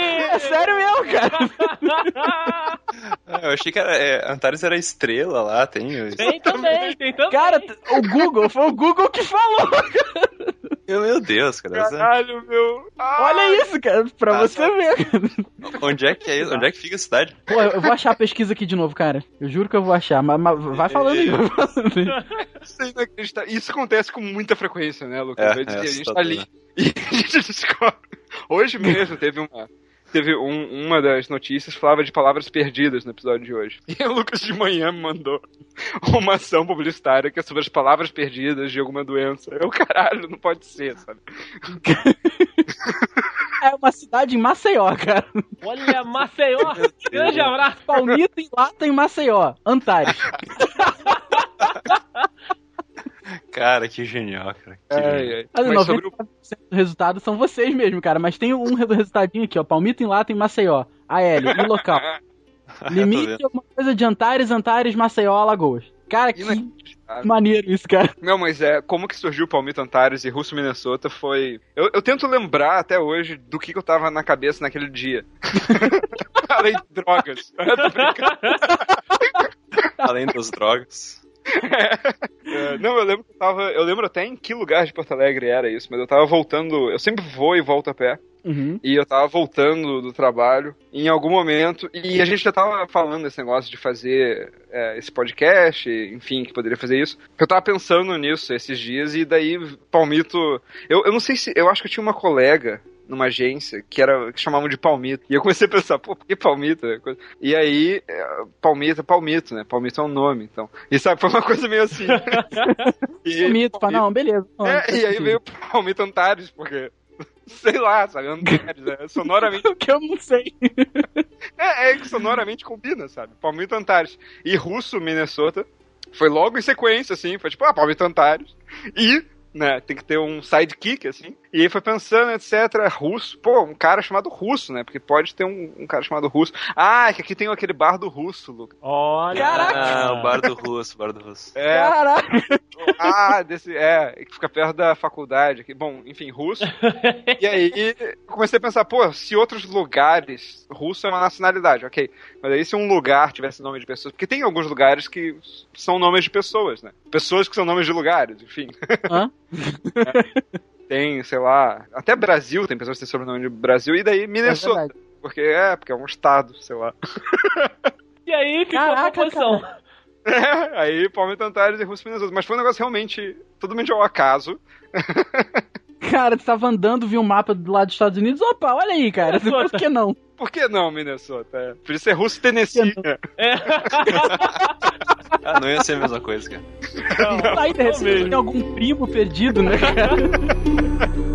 É sério mesmo, cara. Ah, eu achei que era, é, Antares era estrela lá, tem. Tem também, tem também. Cara, o Google, foi o Google que falou. Meu Deus, cara. essa- Caralho, meu. Ah, Olha isso, cara, pra Tá, você tá. ver. Onde é que é isso? Onde é que fica a cidade? Pô, eu vou achar a pesquisa aqui de novo, cara. Eu juro que eu vou achar, mas, mas vai falando aí. vai falando aí. Isso é inacreditável. Isso acontece com muita frequência, né, Lucas? É, é a gente tá ali né? e a gente descobre. Hoje mesmo teve uma. Teve um- uma das notícias que falava de palavras perdidas no episódio de hoje. E o Lucas de manhã me mandou uma ação publicitária que é sobre as palavras perdidas de alguma doença. Eu, caralho, não pode ser, sabe? É uma cidade em Maceió, cara. Olha, Maceió! Grande abraço! Palmito em lata em Maceió. Antares. Cara, que genial, cara. Que genial. ai. Mas, Mas sobre 90% o. do resultado são vocês mesmo, cara. Mas tem um resultadinho aqui, ó. Palmito em lata em Maceió. AL, e local. Limite vendo. alguma coisa de Antares, Antares, Maceió, Alagoas. Cara, que maneiro isso, cara. Não, mas é, como que surgiu o Palmito Antares e Russo Minnesota foi. Eu, eu tento lembrar até hoje do que, que eu tava na cabeça naquele dia. Além de drogas. Eu tô brincando. Além das drogas. É, não, eu lembro que eu tava. Eu lembro até em que lugar de Porto Alegre era isso, mas eu tava voltando. Eu sempre vou e volto a pé. Uhum. E eu tava voltando do trabalho em algum momento. E a gente já tava falando desse negócio de fazer é, esse podcast, enfim, que poderia fazer isso. Eu tava pensando nisso esses dias, e daí, Palmito. Eu, eu não sei se. Eu acho que eu tinha uma colega numa agência que era que chamavam de Palmito. E eu comecei a pensar, pô, por que Palmito? E aí, é, Palmito é Palmito, né? Palmito é um nome, então. E sabe, foi uma coisa meio assim. e, Palmito, pá, não, beleza. Não, é, e aí veio Palmito Antares, porque. Sei lá, sabe? Antares, é, sonoramente. O que eu não sei. É, é que sonoramente combina, sabe? Palmito Antares. E Russo, Minnesota. Foi logo em sequência, assim. Foi tipo, ah, Palmito Antares. E, né, tem que ter um sidekick, assim. E aí foi pensando, etc. Russo. Pô, um cara chamado Russo, né? Porque pode ter um, um cara chamado Russo. Ah, é que aqui tem aquele bar do Russo, Lucas. Olha! Caraca! Ah, o bar do russo, o bar do russo. É, Caraca. ah, desse. É, que fica perto da faculdade aqui. Bom, enfim, russo. E aí eu comecei a pensar, pô, se outros lugares. Russo é uma nacionalidade, ok. Mas aí se um lugar tivesse nome de pessoas. Porque tem alguns lugares que são nomes de pessoas, né? Pessoas que são nomes de lugares, enfim. Hã? Tem, sei lá. Até Brasil tem pessoas que têm sobrenome de Brasil. E daí É Minnesota. verdade. porque é, porque é um estado, sei lá. E aí ficou Caraca, a posição. É, aí Palmeiras Antares e Russo Minnesota. Mas foi um negócio realmente totalmente ao acaso. Cara, tu tava andando, viu um mapa do lado dos Estados Unidos. Opa, olha aí, cara. Minnesota. Por que não? Por que não, Minnesota? É. Podia ser Russo Tennessee. né? É. Ah, não ia ser a mesma coisa, cara. Não, Aí, de não repente, tem algum primo perdido, né, cara?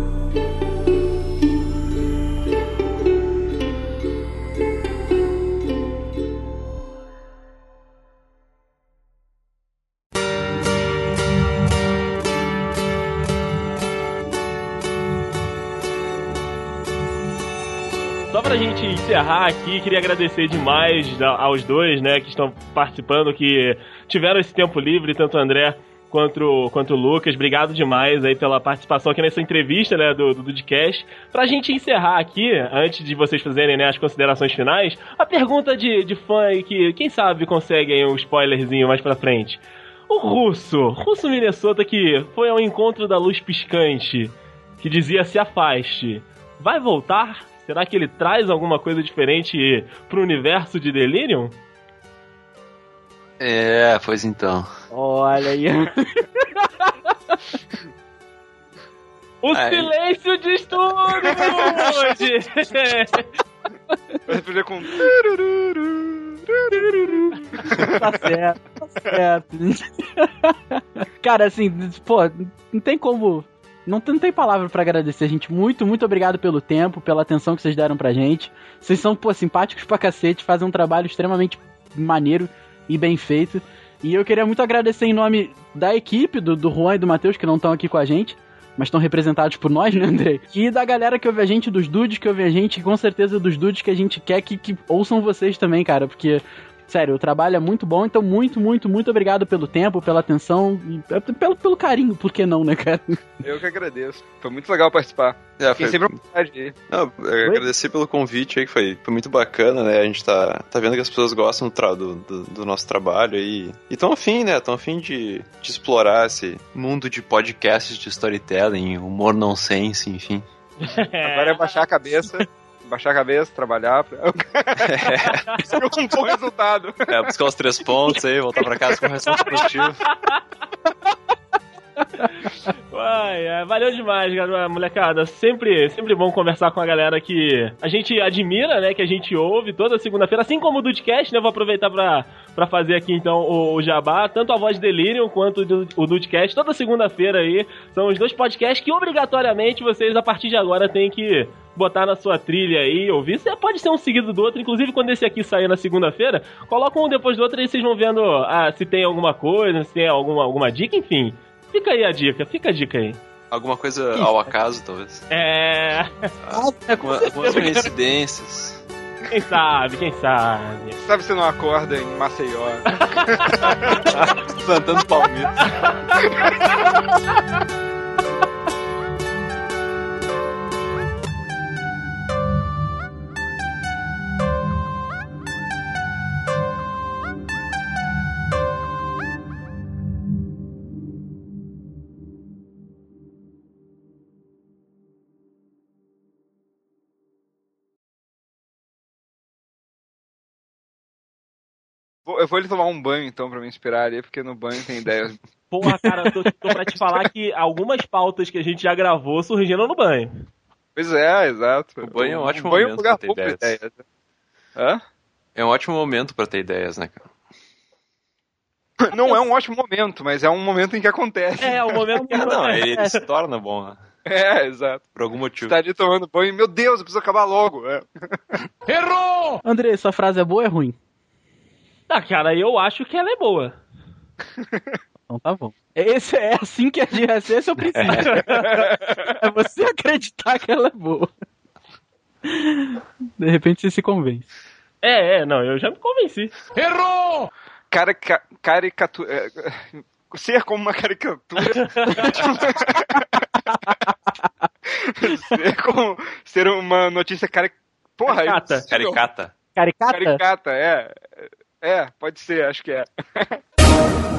encerrar aqui, queria agradecer demais aos dois, né, que estão participando, que tiveram esse tempo livre, tanto o André quanto, quanto o Lucas. Obrigado demais aí pela participação aqui nessa entrevista, né, do, do Dudcast. Pra gente encerrar aqui, antes de vocês fazerem, né, as considerações finais, a pergunta de, de fã aí que, quem sabe, consegue aí um spoilerzinho mais pra frente. O Russo, Russo Minnesota que foi ao encontro da luz piscante, que dizia se afaste, vai voltar? Será que ele traz alguma coisa diferente pro universo de Delirium? É, pois então. Olha aí. O Aí. silêncio diz tudo hoje! Vai poder com. tá certo, tá certo. Cara, assim, pô, não tem como não, não tem palavra para agradecer, gente. Muito, muito obrigado pelo tempo, pela atenção que vocês deram pra gente. Vocês são, pô, simpáticos pra cacete, fazem um trabalho extremamente maneiro e bem feito. E eu queria muito agradecer em nome da equipe, do, do Juan e do Matheus, que não estão aqui com a gente, mas estão representados por nós, né, André? E da galera que ouve a gente, dos dudes que ouve a gente, e com certeza dos dudes que a gente quer que, que ouçam vocês também, cara, porque Sério, o trabalho é muito bom, então muito, muito, muito obrigado pelo tempo, pela atenção e é, pelo, pelo carinho, por que não, né, cara? Eu que agradeço. Foi muito legal participar. É, foi... sempre vontade de ir. Não, agradecer pelo convite aí, que foi, foi muito bacana, né? A gente tá, tá vendo que as pessoas gostam do, do, do nosso trabalho aí. E tão afim, né? Tão afim de, de explorar esse mundo de podcasts de storytelling, humor nonsense, enfim. Agora é baixar a cabeça baixar a cabeça, trabalhar. Pra... É. um bom resultado. É, buscar os três pontos aí, voltar pra casa com resultado positivo. Uai, é, valeu demais, galera, molecada. Sempre, sempre bom conversar com a galera que a gente admira, né? Que a gente ouve toda segunda-feira, assim como o Dudcast, né? Vou aproveitar pra, pra fazer aqui então o, o Jabá, tanto a voz de Delirium quanto o Dudcast, toda segunda-feira aí. São os dois podcasts que obrigatoriamente vocês, a partir de agora, têm que botar na sua trilha aí, ouvir. Você pode ser um seguido do outro, inclusive quando esse aqui sair na segunda-feira, coloca um depois do outro e vocês vão vendo ah, se tem alguma coisa, se tem alguma, alguma dica, enfim. Fica aí a dica, fica a dica aí. Alguma coisa ao acaso, talvez. É. Ah, algumas coincidências. Quem sabe, quem sabe. Sabe se não acorda em Maceió? Plantando palmitos. Eu vou ele tomar um banho então pra me inspirar ali, porque no banho tem ideias. Porra, cara, tô, tô pra te falar que algumas pautas que a gente já gravou surgiram no banho. Pois é, exato. O banho é um ótimo banho momento pra ter ideias. ideias. Hã? É um ótimo momento pra ter ideias, né, cara? Não é um ótimo momento, mas é um momento em que acontece. É, é um momento que acontece. Não, ele, ele se torna bom, né? É, exato. Por algum motivo. Você tá ali tomando banho, meu Deus, eu preciso acabar logo. É. Errou! André, sua frase é boa ou é ruim? Ah, cara, eu acho que ela é boa. Então tá bom. Esse é assim que a gente. Esse é o princípio. é você acreditar que ela é boa. De repente você se convence. É, é, não, eu já me convenci. Errou! Cara, ca, caricatura. É, ser como uma caricatura. ser como. Ser uma notícia cari... Porra, caricata. Caricata. Caricata? Caricata, é. É, pode ser, acho que é.